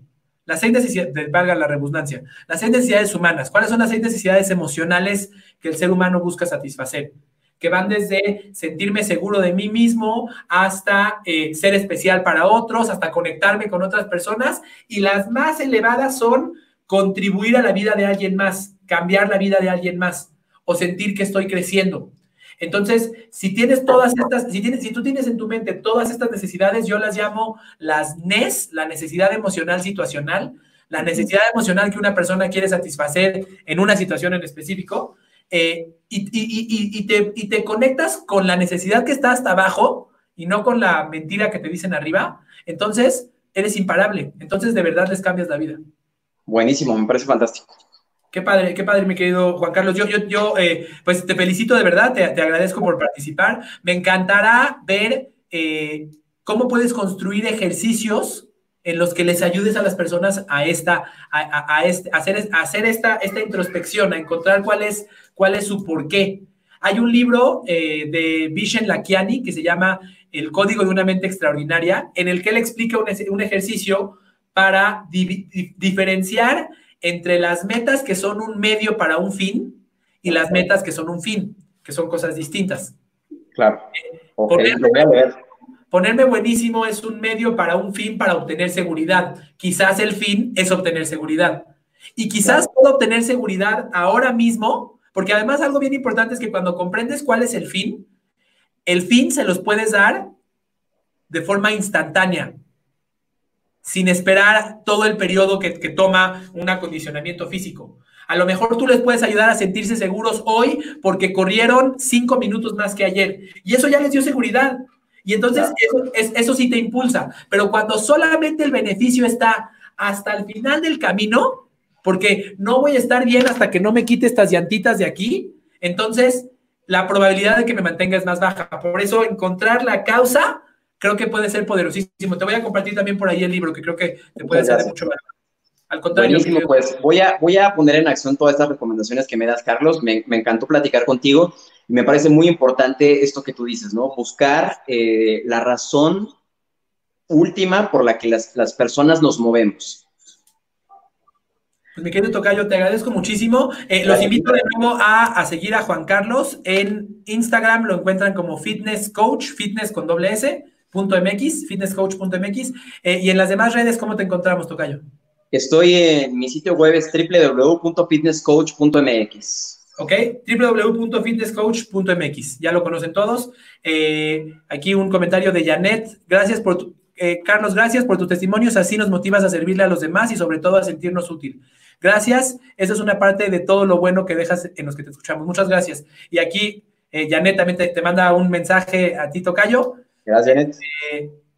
Las seis necesidades, valga la redundancia, las seis necesidades humanas. ¿Cuáles son las seis necesidades emocionales que el ser humano busca satisfacer? Que van desde sentirme seguro de mí mismo hasta eh, ser especial para otros, hasta conectarme con otras personas. Y las más elevadas son contribuir a la vida de alguien más, cambiar la vida de alguien más o sentir que estoy creciendo. Entonces, si tienes todas estas, si, tienes, si tú tienes en tu mente todas estas necesidades, yo las llamo las NES, la necesidad emocional situacional, la necesidad emocional que una persona quiere satisfacer en una situación en específico, eh, y, te, conectas con la necesidad que está hasta abajo y no con la mentira que te dicen arriba, entonces eres imparable. Entonces de verdad les cambias la vida.
Buenísimo, me parece fantástico.
Qué padre, qué padre, mi querido Juan Carlos. Yo, yo, yo eh, pues te felicito de verdad, te, agradezco por participar. Me encantará ver eh, cómo puedes construir ejercicios en los que les ayudes a las personas a esta, a, este, hacer, hacer esta, esta introspección, a encontrar cuál es, cuál es su porqué. Hay un libro eh, de Vishen Lakiani que se llama El Código de una Mente Extraordinaria, en el que él explica un, ejercicio para diferenciar entre las metas que son un medio para un fin y las metas que son un fin, que son cosas distintas.
Claro.
Okay, Ponerme buenísimo es un medio para un fin, para obtener seguridad. Quizás el fin es obtener seguridad. Y quizás puedo obtener seguridad ahora mismo, porque además algo bien importante es que cuando comprendes cuál es el fin, el fin se los puedes dar de forma instantánea, sin esperar todo el periodo que, que toma un acondicionamiento físico. A lo mejor tú les puedes ayudar a sentirse seguros hoy porque corrieron cinco minutos más que ayer. Y eso ya les dio seguridad. Y entonces eso, eso sí te impulsa. Pero cuando solamente el beneficio está hasta el final del camino, porque no voy a estar bien hasta que no me quite estas llantitas de aquí, entonces la probabilidad de que me mantenga es más baja. Por eso encontrar la causa creo que puede ser poderosísimo. Te voy a compartir también por ahí el libro, que creo que te puede ser de mucho valor.
Al contrario. Buenísimo, pues voy a, voy a poner en acción todas estas recomendaciones que me das, Carlos. Me, me encantó platicar contigo y me parece muy importante esto que tú dices, ¿no? Buscar eh, la razón última por la que las, las personas nos movemos.
Pues mi querido Tocayo, te agradezco muchísimo. Eh, los invito de nuevo a, a, seguir a Juan Carlos en Instagram, lo encuentran como Fitness Coach, fitness con doble S, punto MX, fitnesscoach.mx. Eh, y en las demás redes, ¿cómo te encontramos, Tocayo?
Estoy en mi sitio web es www.fitnesscoach.mx.
¿ok? www.fitnesscoach.mx, ya lo conocen todos. Eh, aquí un comentario de Janet, gracias por tu, eh, Carlos, gracias por tus testimonios, así nos motivas a servirle a los demás y sobre todo a sentirnos útil. Gracias, esa es una parte de todo lo bueno que dejas en los que te escuchamos. Muchas gracias. Y aquí eh, Janet también te, te, manda un mensaje a ti, Tocayo.
Gracias, Janet.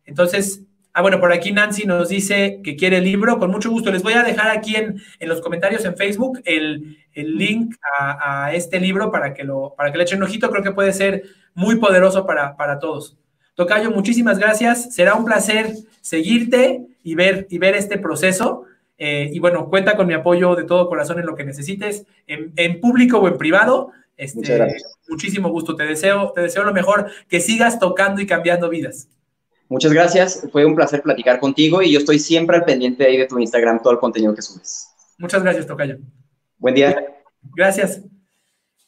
entonces, Ah, bueno, por aquí Nancy nos dice que quiere el libro. Con mucho gusto. Les voy a dejar aquí en, en los comentarios en Facebook el, el link a, a, este libro para que, lo, para que le echen un ojito. Creo que puede ser muy poderoso para, para todos. Tocayo, muchísimas gracias. Será un placer seguirte y ver, y ver este proceso. Eh, y bueno, cuenta con mi apoyo de todo corazón en lo que necesites, en, en público o en privado. Este, muchísimo gusto. Te deseo, te deseo lo mejor, que sigas tocando y cambiando vidas.
Muchas gracias, fue un placer platicar contigo y yo estoy siempre al pendiente ahí de tu Instagram, todo el contenido que subes.
Muchas gracias, Tocayo.
Buen día.
Gracias.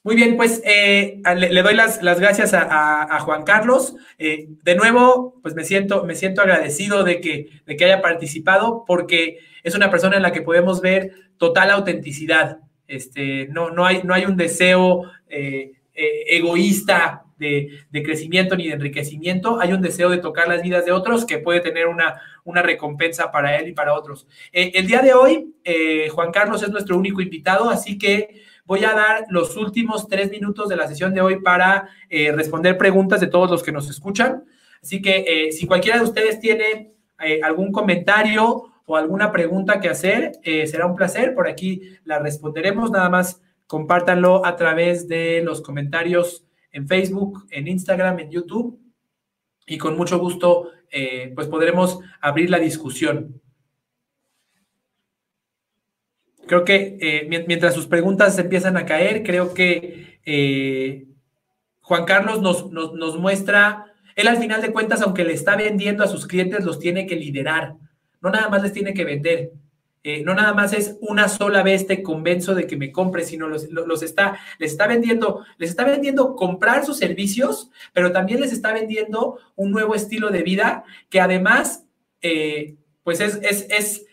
Muy bien, pues eh, le, le, doy las, las gracias a, a, a, Juan Carlos. Eh, de nuevo, pues me siento, me siento agradecido de que, de que haya participado porque es una persona en la que podemos ver total autenticidad. Este, no, no, hay, no hay un deseo eh, egoísta de, de, crecimiento ni de enriquecimiento, hay un deseo de tocar las vidas de otros que puede tener una, una recompensa para él y para otros. Eh, el día de hoy, eh, Juan Carlos es nuestro único invitado, así que voy a dar los últimos tres minutos de la sesión de hoy para eh, responder preguntas de todos los que nos escuchan. Así que si cualquiera de ustedes tiene algún comentario o alguna pregunta que hacer, será un placer. Por aquí la responderemos. Nada más compártanlo a través de los comentarios en Facebook, en Instagram, en YouTube y con mucho gusto eh, pues podremos abrir la discusión. Creo que eh, mientras sus preguntas empiezan a caer, creo que eh, Juan Carlos nos, nos, nos muestra, él al final de cuentas, aunque le está vendiendo a sus clientes, los tiene que liderar, no nada más les tiene que vender. Eh, no nada más es una sola vez te convenzo de que me compres, sino los, los, está, les está vendiendo, les está vendiendo comprar sus servicios, pero también les está vendiendo un nuevo estilo de vida que además, eh, pues es, es, es,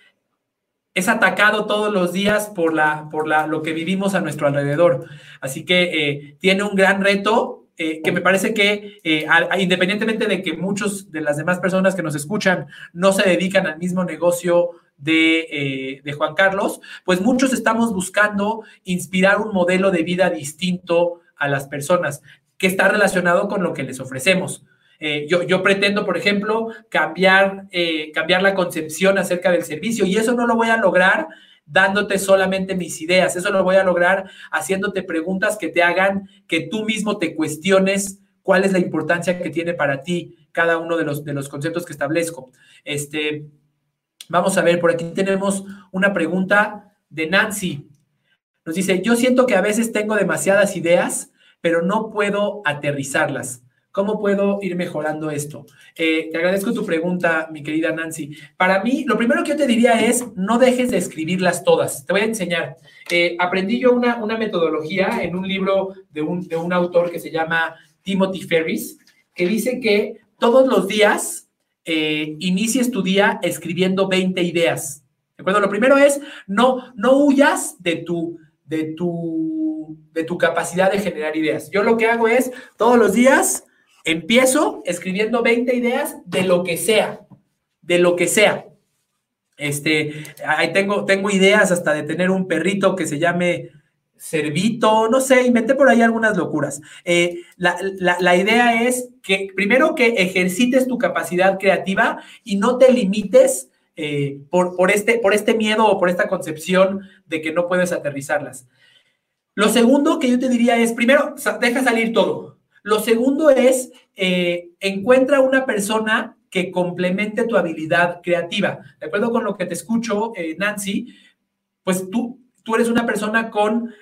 es, atacado todos los días por, la, por la, lo que vivimos a nuestro alrededor. Así que eh, tiene un gran reto eh, que me parece que eh, independientemente de que muchos de las demás personas que nos escuchan no se dedican al mismo negocio de, eh, de, Juan Carlos, pues muchos estamos buscando inspirar un modelo de vida distinto a las personas que está relacionado con lo que les ofrecemos. Yo, yo, pretendo, por ejemplo, cambiar, cambiar la concepción acerca del servicio y eso no lo voy a lograr dándote solamente mis ideas, eso lo voy a lograr haciéndote preguntas que te hagan que tú mismo te cuestiones cuál es la importancia que tiene para ti cada uno de los, de los conceptos que establezco. Este, Vamos a ver, por aquí tenemos una pregunta de Nancy. Nos dice, yo siento que a veces tengo demasiadas ideas, pero no puedo aterrizarlas. ¿Cómo puedo ir mejorando esto? Eh, te agradezco tu pregunta, mi querida Nancy. Para mí, lo primero que yo te diría es, no dejes de escribirlas todas. Te voy a enseñar. Eh, aprendí yo una, una, metodología en un libro de un, de un autor que se llama Timothy Ferris, que dice que todos los días eh, inicies tu día escribiendo 20 ideas. ¿De acuerdo? Lo primero es no, no huyas de tu, de, tu, de tu capacidad de generar ideas. Yo lo que hago es todos los días empiezo escribiendo 20 ideas de lo que sea, de lo que sea. Este, ahí tengo, tengo ideas hasta de tener un perrito que se llame Servito, no sé, inventé por ahí algunas locuras. Eh, la, idea es que primero que ejercites tu capacidad creativa y no te limites eh, por, por, este, por este miedo o por esta concepción de que no puedes aterrizarlas. Lo segundo que yo te diría es, primero, deja salir todo. Lo segundo es, eh, encuentra una persona que complemente tu habilidad creativa. De acuerdo con lo que te escucho, Nancy, pues tú, tú eres una persona con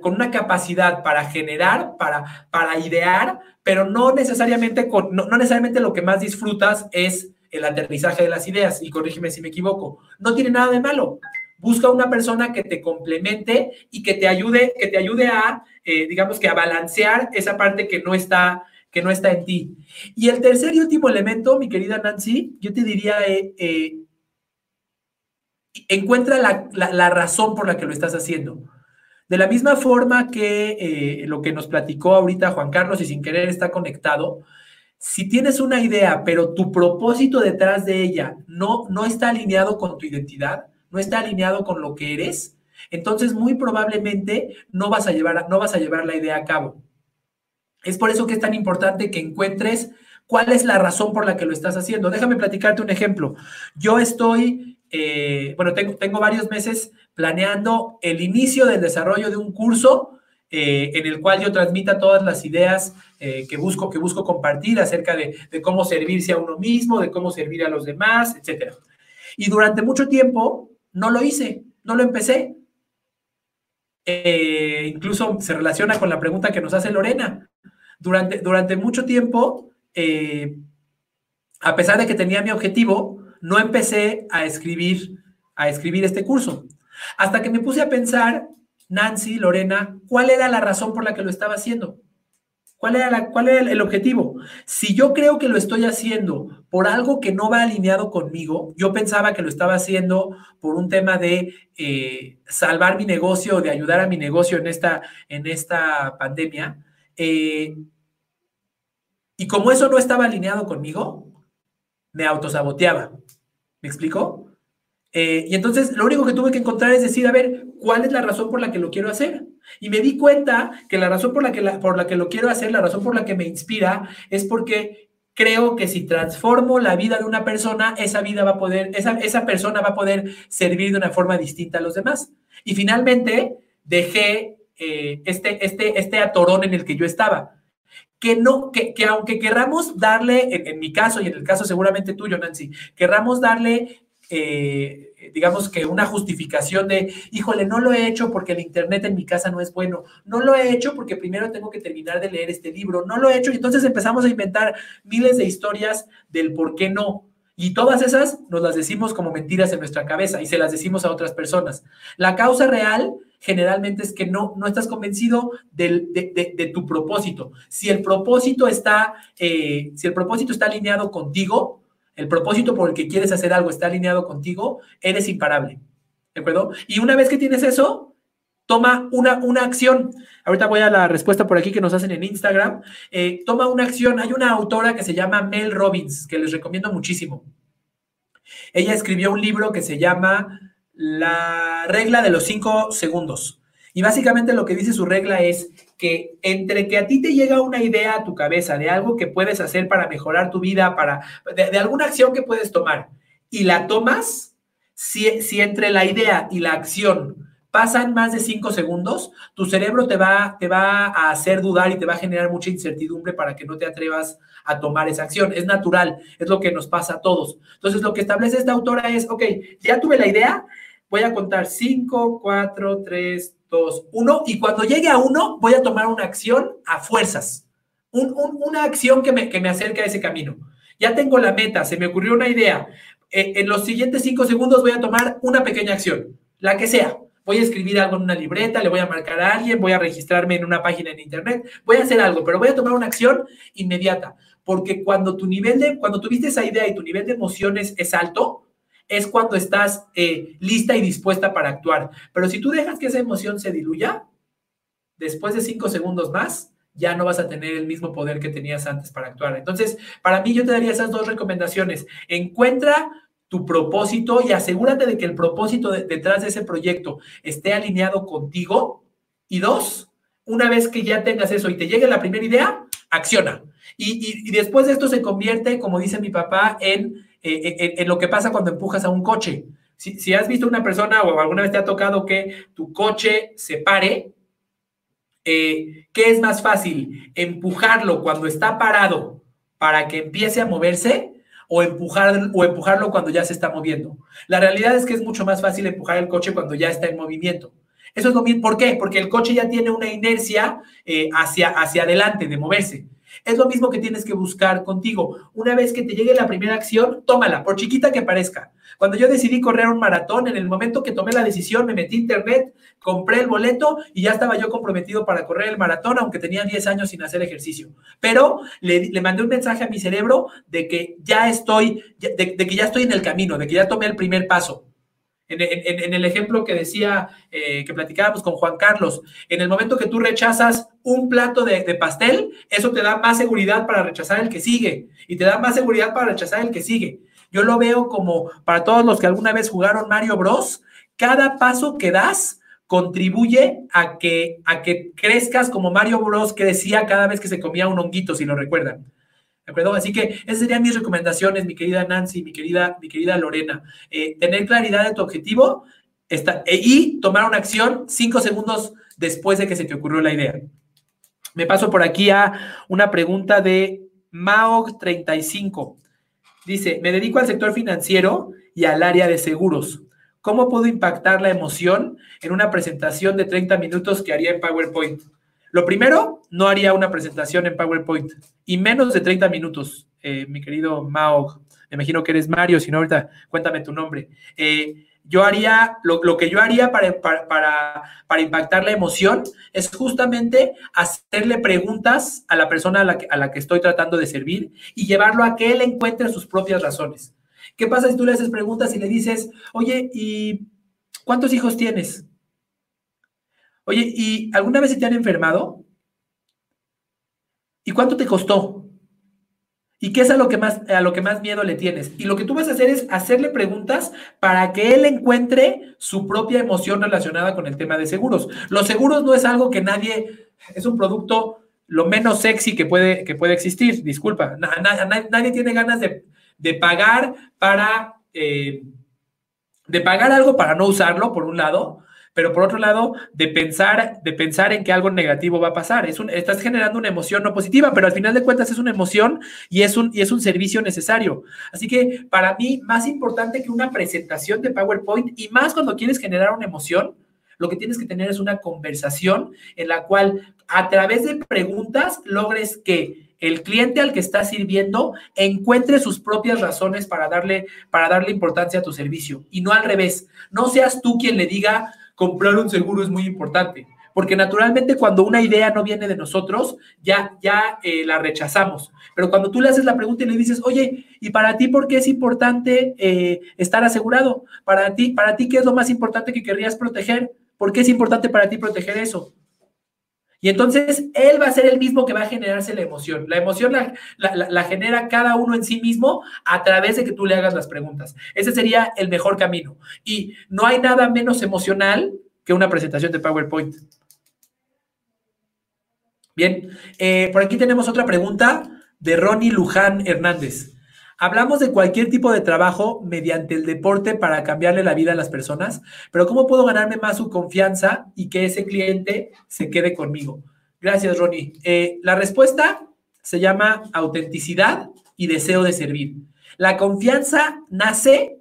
con una capacidad para generar, para, para idear, pero no necesariamente, con, no, necesariamente lo que más disfrutas es el aterrizaje de las ideas. Y corrígeme si me equivoco. No tiene nada de malo. Busca una persona que te complemente y que te ayude, que te ayude a, eh, digamos que a balancear esa parte que no está que no está en ti. Y el tercer y último elemento, mi querida Nancy, yo te diría, eh, eh, encuentra la, la razón por la que lo estás haciendo. De la misma forma que lo que nos platicó ahorita Juan Carlos y sin querer está conectado, si tienes una idea, pero tu propósito detrás de ella no, no está alineado con tu identidad, no está alineado con lo que eres, entonces muy probablemente no vas a llevar, no vas a llevar la idea a cabo. Es por eso que es tan importante que encuentres cuál es la razón por la que lo estás haciendo. Déjame platicarte un ejemplo. Yo estoy, eh, bueno, tengo, tengo varios meses planeando el inicio del desarrollo de un curso eh, en el cual yo transmita todas las ideas eh, que, busco, que busco compartir acerca de, cómo servirse a uno mismo, de cómo servir a los demás, etc. Y durante mucho tiempo no lo hice, no lo empecé. Eh, incluso se relaciona con la pregunta que nos hace Lorena. Durante, durante mucho tiempo, a pesar de que tenía mi objetivo, no empecé a escribir, a escribir este curso. Hasta que me puse a pensar, Nancy, Lorena, ¿cuál era la razón por la que lo estaba haciendo? ¿Cuál era, la, cuál era el objetivo? Si yo creo que lo estoy haciendo por algo que no va alineado conmigo, yo pensaba que lo estaba haciendo por un tema de eh, salvar mi negocio, de ayudar a mi negocio en esta, en esta pandemia. Eh, y como eso no estaba alineado conmigo, me autosaboteaba. ¿Me explico? Eh, y entonces lo único que tuve que encontrar es decir, a ver, ¿cuál es la razón por la que lo quiero hacer? Y me di cuenta que la razón por la que, por la que lo quiero hacer, la razón por la que me inspira, es porque creo que si transformo la vida de una persona, esa vida va a poder, esa, esa persona va a poder servir de una forma distinta a los demás. Y finalmente dejé eh, este, este, este atorón en el que yo estaba. Que, no, que, que aunque querramos darle, en, en, mi caso y en el caso seguramente tuyo, Nancy, querramos darle eh, digamos que una justificación de, híjole, no lo he hecho porque el Internet en mi casa no es bueno, no lo he hecho porque primero tengo que terminar de leer este libro, no lo he hecho y entonces empezamos a inventar miles de historias del por qué no. Y todas esas nos las decimos como mentiras en nuestra cabeza y se las decimos a otras personas. La causa real generalmente es que no, no estás convencido de, tu propósito. Si el propósito está, eh, si el propósito está alineado contigo, el propósito por el que quieres hacer algo está alineado contigo, eres imparable. ¿De acuerdo? Y una vez que tienes eso, toma una, una acción. Ahorita voy a la respuesta por aquí que nos hacen en Instagram. Eh, toma una acción. Hay una autora que se llama Mel Robbins, que les recomiendo muchísimo. Ella escribió un libro que se llama La regla de los cinco segundos. Y básicamente lo que dice su regla es que entre que a ti te llega una idea a tu cabeza de algo que puedes hacer para mejorar tu vida, para de, alguna acción que puedes tomar y la tomas, si, si, entre la idea y la acción pasan más de cinco segundos, tu cerebro te va, te va a hacer dudar y te va a generar mucha incertidumbre para que no te atrevas a tomar esa acción. Es natural, es lo que nos pasa a todos. Entonces, lo que establece esta autora es, ok, ya tuve la idea, voy a contar cinco, cuatro, tres, dos, uno, y cuando llegue a uno, voy a tomar una acción a fuerzas, una acción que me, que me acerque a ese camino. Ya tengo la meta, se me ocurrió una idea. Eh, en los siguientes cinco segundos voy a tomar una pequeña acción, la que sea. Voy a escribir algo en una libreta, le voy a marcar a alguien, voy a registrarme en una página en internet, voy a hacer algo, pero voy a tomar una acción inmediata, porque cuando tu nivel de, cuando tuviste esa idea y tu nivel de emociones es alto, es cuando estás eh, lista y dispuesta para actuar. Pero si tú dejas que esa emoción se diluya, después de cinco segundos más, ya no vas a tener el mismo poder que tenías antes para actuar. Entonces, para mí yo te daría esas dos recomendaciones. Encuentra tu propósito y asegúrate de que el propósito detrás de ese proyecto esté alineado contigo. Y dos, una vez que ya tengas eso y te llegue la primera idea, acciona. Y, después de esto se convierte, como dice mi papá, en, eh, en, lo que pasa cuando empujas a un coche. Si, has visto una persona o alguna vez te ha tocado que tu coche se pare, eh, ¿qué es más fácil? ¿Empujarlo cuando está parado para que empiece a moverse o, empujar, o empujarlo cuando ya se está moviendo? La realidad es que es mucho más fácil empujar el coche cuando ya está en movimiento. Eso es lo. ¿Por qué? Porque el coche ya tiene una inercia eh, hacia, hacia adelante de moverse. Es lo mismo que tienes que buscar contigo. Una vez que te llegue la primera acción, tómala, por chiquita que parezca. Cuando yo decidí correr un maratón, en el momento que tomé la decisión, me metí a internet, compré el boleto y ya estaba yo comprometido para correr el maratón, aunque tenía 10 años sin hacer ejercicio. Pero le, mandé un mensaje a mi cerebro de que ya estoy, de que ya estoy en el camino, de que ya tomé el primer paso. En, el ejemplo que decía, eh, que platicábamos con Juan Carlos, en el momento que tú rechazas un plato de, pastel, eso te da más seguridad para rechazar el que sigue y te da más seguridad para rechazar el que sigue. Yo lo veo como para todos los que alguna vez jugaron Mario Bros, cada paso que das contribuye a que, a que crezcas como Mario Bros crecía cada vez que se comía un honguito, si lo recuerdan. ¿De acuerdo? Así que esas serían mis recomendaciones, mi querida Nancy, mi querida, mi querida Lorena. Eh, tener claridad de tu objetivo está, e, y tomar una acción cinco segundos después de que se te ocurrió la idea. Me paso por aquí a una pregunta de Maog35. Dice, me dedico al sector financiero y al área de seguros. ¿Cómo puedo impactar la emoción en una presentación de 30 minutos que haría en PowerPoint? Lo primero, no haría una presentación en PowerPoint y menos de 30 minutos, eh, mi querido Mao. Me imagino que eres Mario, si no, ahorita cuéntame tu nombre. Eh, yo haría, lo, que yo haría para, para, para, impactar la emoción es justamente hacerle preguntas a la persona a la, que, a la que estoy tratando de servir y llevarlo a que él encuentre sus propias razones. ¿Qué pasa si tú le haces preguntas y le dices, oye, ¿y cuántos hijos tienes? Oye, ¿y alguna vez se te han enfermado? ¿Y cuánto te costó? ¿Y qué es a lo que más a lo que más miedo le tienes? Y lo que tú vas a hacer es hacerle preguntas para que él encuentre su propia emoción relacionada con el tema de seguros. Los seguros no es algo que nadie es un producto lo menos sexy que puede, que puede existir. Disculpa, nadie tiene ganas de, pagar para eh, de pagar algo para no usarlo, por un lado, pero por otro lado, de pensar, de pensar en que algo negativo va a pasar. Es un, estás generando una emoción no positiva, pero al final de cuentas es una emoción y es un, y es un servicio necesario. Así que para mí, más importante que una presentación de PowerPoint y más cuando quieres generar una emoción, lo que tienes que tener es una conversación en la cual a través de preguntas logres que el cliente al que estás sirviendo encuentre sus propias razones para darle, para darle importancia a tu servicio y no al revés. No seas tú quien le diga, comprar un seguro es muy importante, porque naturalmente cuando una idea no viene de nosotros, ya, ya eh, la rechazamos. Pero cuando tú le haces la pregunta y le dices, oye, ¿y para ti por qué es importante eh, estar asegurado? Para ti, para ti, ¿qué es lo más importante que querrías proteger? ¿Por qué es importante para ti proteger eso? Y entonces él va a ser el mismo que va a generarse la emoción. La emoción la, genera cada uno en sí mismo a través de que tú le hagas las preguntas. Ese sería el mejor camino. Y no hay nada menos emocional que una presentación de PowerPoint. Bien, eh, por aquí tenemos otra pregunta de Ronnie Luján Hernández. Hablamos de cualquier tipo de trabajo mediante el deporte para cambiarle la vida a las personas, pero ¿cómo puedo ganarme más su confianza y que ese cliente se quede conmigo? Gracias, Ronnie. Eh, la respuesta se llama autenticidad y deseo de servir. La confianza nace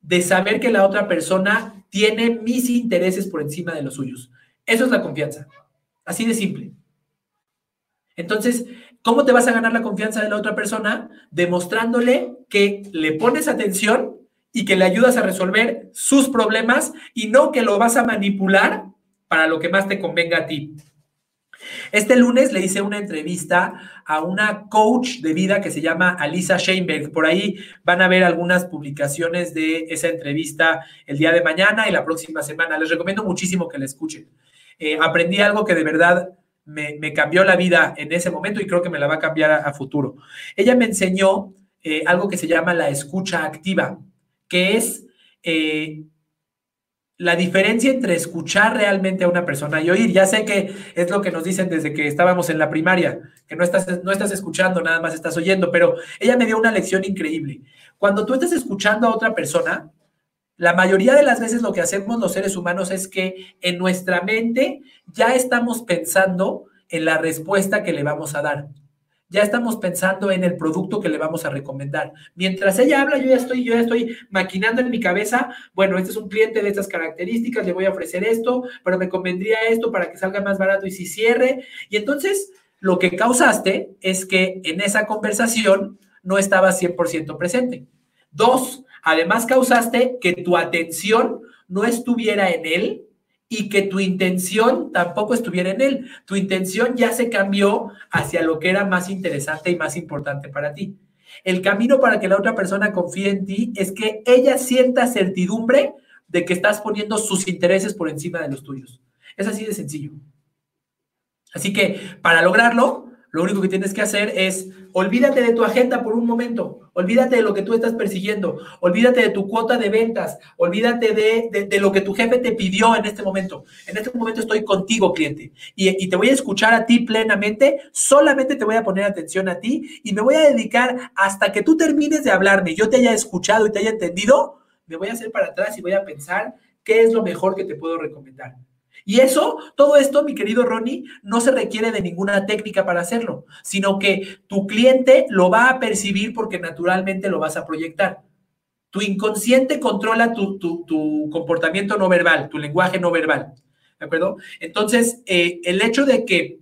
de saber que la otra persona tiene mis intereses por encima de los suyos. Eso es la confianza. Así de simple. Entonces, ¿Cómo te vas a ganar la confianza de la otra persona? Demostrándole que le pones atención y que le ayudas a resolver sus problemas y no que lo vas a manipular para lo que más te convenga a ti. Este lunes le hice una entrevista a una coach de vida que se llama Alisa Sheinberg. Por ahí van a ver algunas publicaciones de esa entrevista el día de mañana y la próxima semana. Les recomiendo muchísimo que la escuchen. Eh, aprendí algo que de verdad me, cambió la vida en ese momento y creo que me la va a cambiar a, futuro. Ella me enseñó eh, algo que se llama la escucha activa, que es eh, la diferencia entre escuchar realmente a una persona y oír. Ya sé que es lo que nos dicen desde que estábamos en la primaria, que no estás, no estás escuchando, nada más estás oyendo, pero ella me dio una lección increíble. Cuando tú estás escuchando a otra persona, la mayoría de las veces lo que hacemos los seres humanos es que en nuestra mente ya estamos pensando en la respuesta que le vamos a dar ya estamos pensando en el producto que le vamos a recomendar. Mientras ella habla, yo ya estoy, yo ya estoy maquinando en mi cabeza, bueno, este es un cliente de estas características, le voy a ofrecer esto, pero me convendría esto para que salga más barato y si cierre. Y entonces, lo que causaste es que en esa conversación no estabas 100% presente. Dos, además causaste que tu atención no estuviera en él, y que tu intención tampoco estuviera en él. Tu intención ya se cambió hacia lo que era más interesante y más importante para ti. El camino para que la otra persona confíe en ti es que ella sienta certidumbre de que estás poniendo sus intereses por encima de los tuyos. Es así de sencillo. Así que para lograrlo, lo único que tienes que hacer es olvídate de tu agenda por un momento, olvídate de lo que tú estás persiguiendo, olvídate de tu cuota de ventas, olvídate de, lo que tu jefe te pidió en este momento. En este momento estoy contigo, cliente, y, y te voy a escuchar a ti plenamente, solamente te voy a poner atención a ti y me voy a dedicar hasta que tú termines de hablarme, yo te haya escuchado y te haya entendido, me voy a hacer para atrás y voy a pensar qué es lo mejor que te puedo recomendar. Y eso, todo esto, mi querido Ronnie, no se requiere de ninguna técnica para hacerlo, sino que tu cliente lo va a percibir porque naturalmente lo vas a proyectar. Tu inconsciente controla tu, comportamiento no verbal, tu lenguaje no verbal. ¿De acuerdo? Entonces, eh, el hecho de que,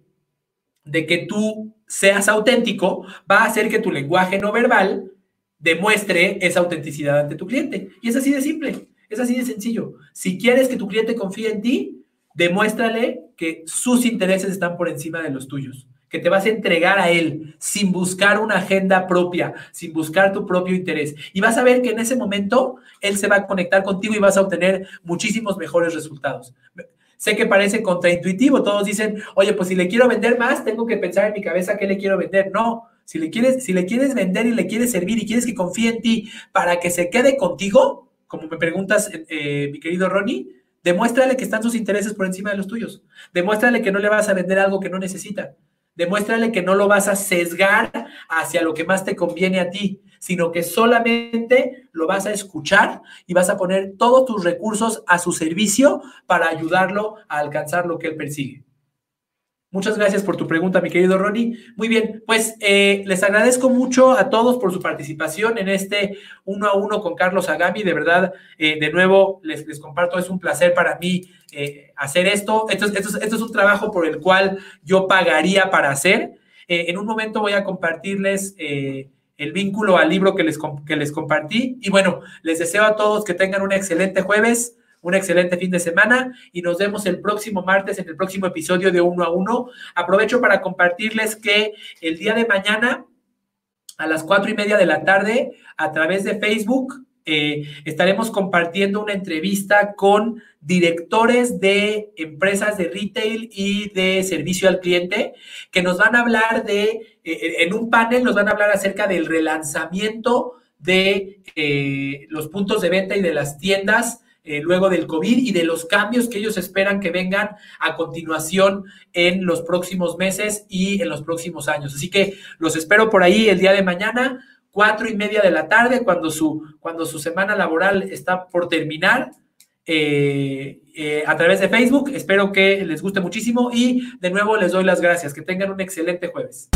de que tú seas auténtico va a hacer que tu lenguaje no verbal demuestre esa autenticidad ante tu cliente. Y es así de simple, es así de sencillo. Si quieres que tu cliente confíe en ti, demuéstrale que sus intereses están por encima de los tuyos, que te vas a entregar a él sin buscar una agenda propia, sin buscar tu propio interés. Y vas a ver que en ese momento él se va a conectar contigo y vas a obtener muchísimos mejores resultados. Sé que parece contraintuitivo, todos dicen, oye, pues si le quiero vender más, tengo que pensar en mi cabeza qué le quiero vender. No, si le quieres, si le quieres vender y le quieres servir y quieres que confíe en ti para que se quede contigo, como me preguntas, eh, mi querido Ronnie, Demuéstrale que están sus intereses por encima de los tuyos. Demuéstrale que no le vas a vender algo que no necesita. Demuéstrale que no lo vas a sesgar hacia lo que más te conviene a ti, sino que solamente lo vas a escuchar y vas a poner todos tus recursos a su servicio para ayudarlo a alcanzar lo que él persigue. Muchas gracias por tu pregunta, mi querido Ronnie. Muy bien, pues eh, les agradezco mucho a todos por su participación en este uno a uno con Carlos Agami. De verdad, eh, de nuevo, les, les, comparto, es un placer para mí eh, hacer esto. Esto, esto. esto, es un trabajo por el cual yo pagaría para hacer. en un momento voy a compartirles el vínculo al libro que les, que les compartí. Y bueno, les deseo a todos que tengan un excelente jueves un excelente fin de semana y nos vemos el próximo martes en el próximo episodio de Uno a Uno. Aprovecho para compartirles que el día de mañana a las cuatro y media de la tarde a través de Facebook eh, estaremos compartiendo una entrevista con directores de empresas de retail y de servicio al cliente que nos van a hablar de, eh, en un panel nos van a hablar acerca del relanzamiento de eh, los puntos de venta y de las tiendas eh, luego del COVID y de los cambios que ellos esperan que vengan a continuación en los próximos meses y en los próximos años. Así que los espero por ahí el día de mañana, cuatro y media de la tarde, cuando su, cuando su semana laboral está por terminar. Eh, eh, a través de Facebook. Espero que les guste muchísimo y de nuevo les doy las gracias. Que tengan un excelente jueves.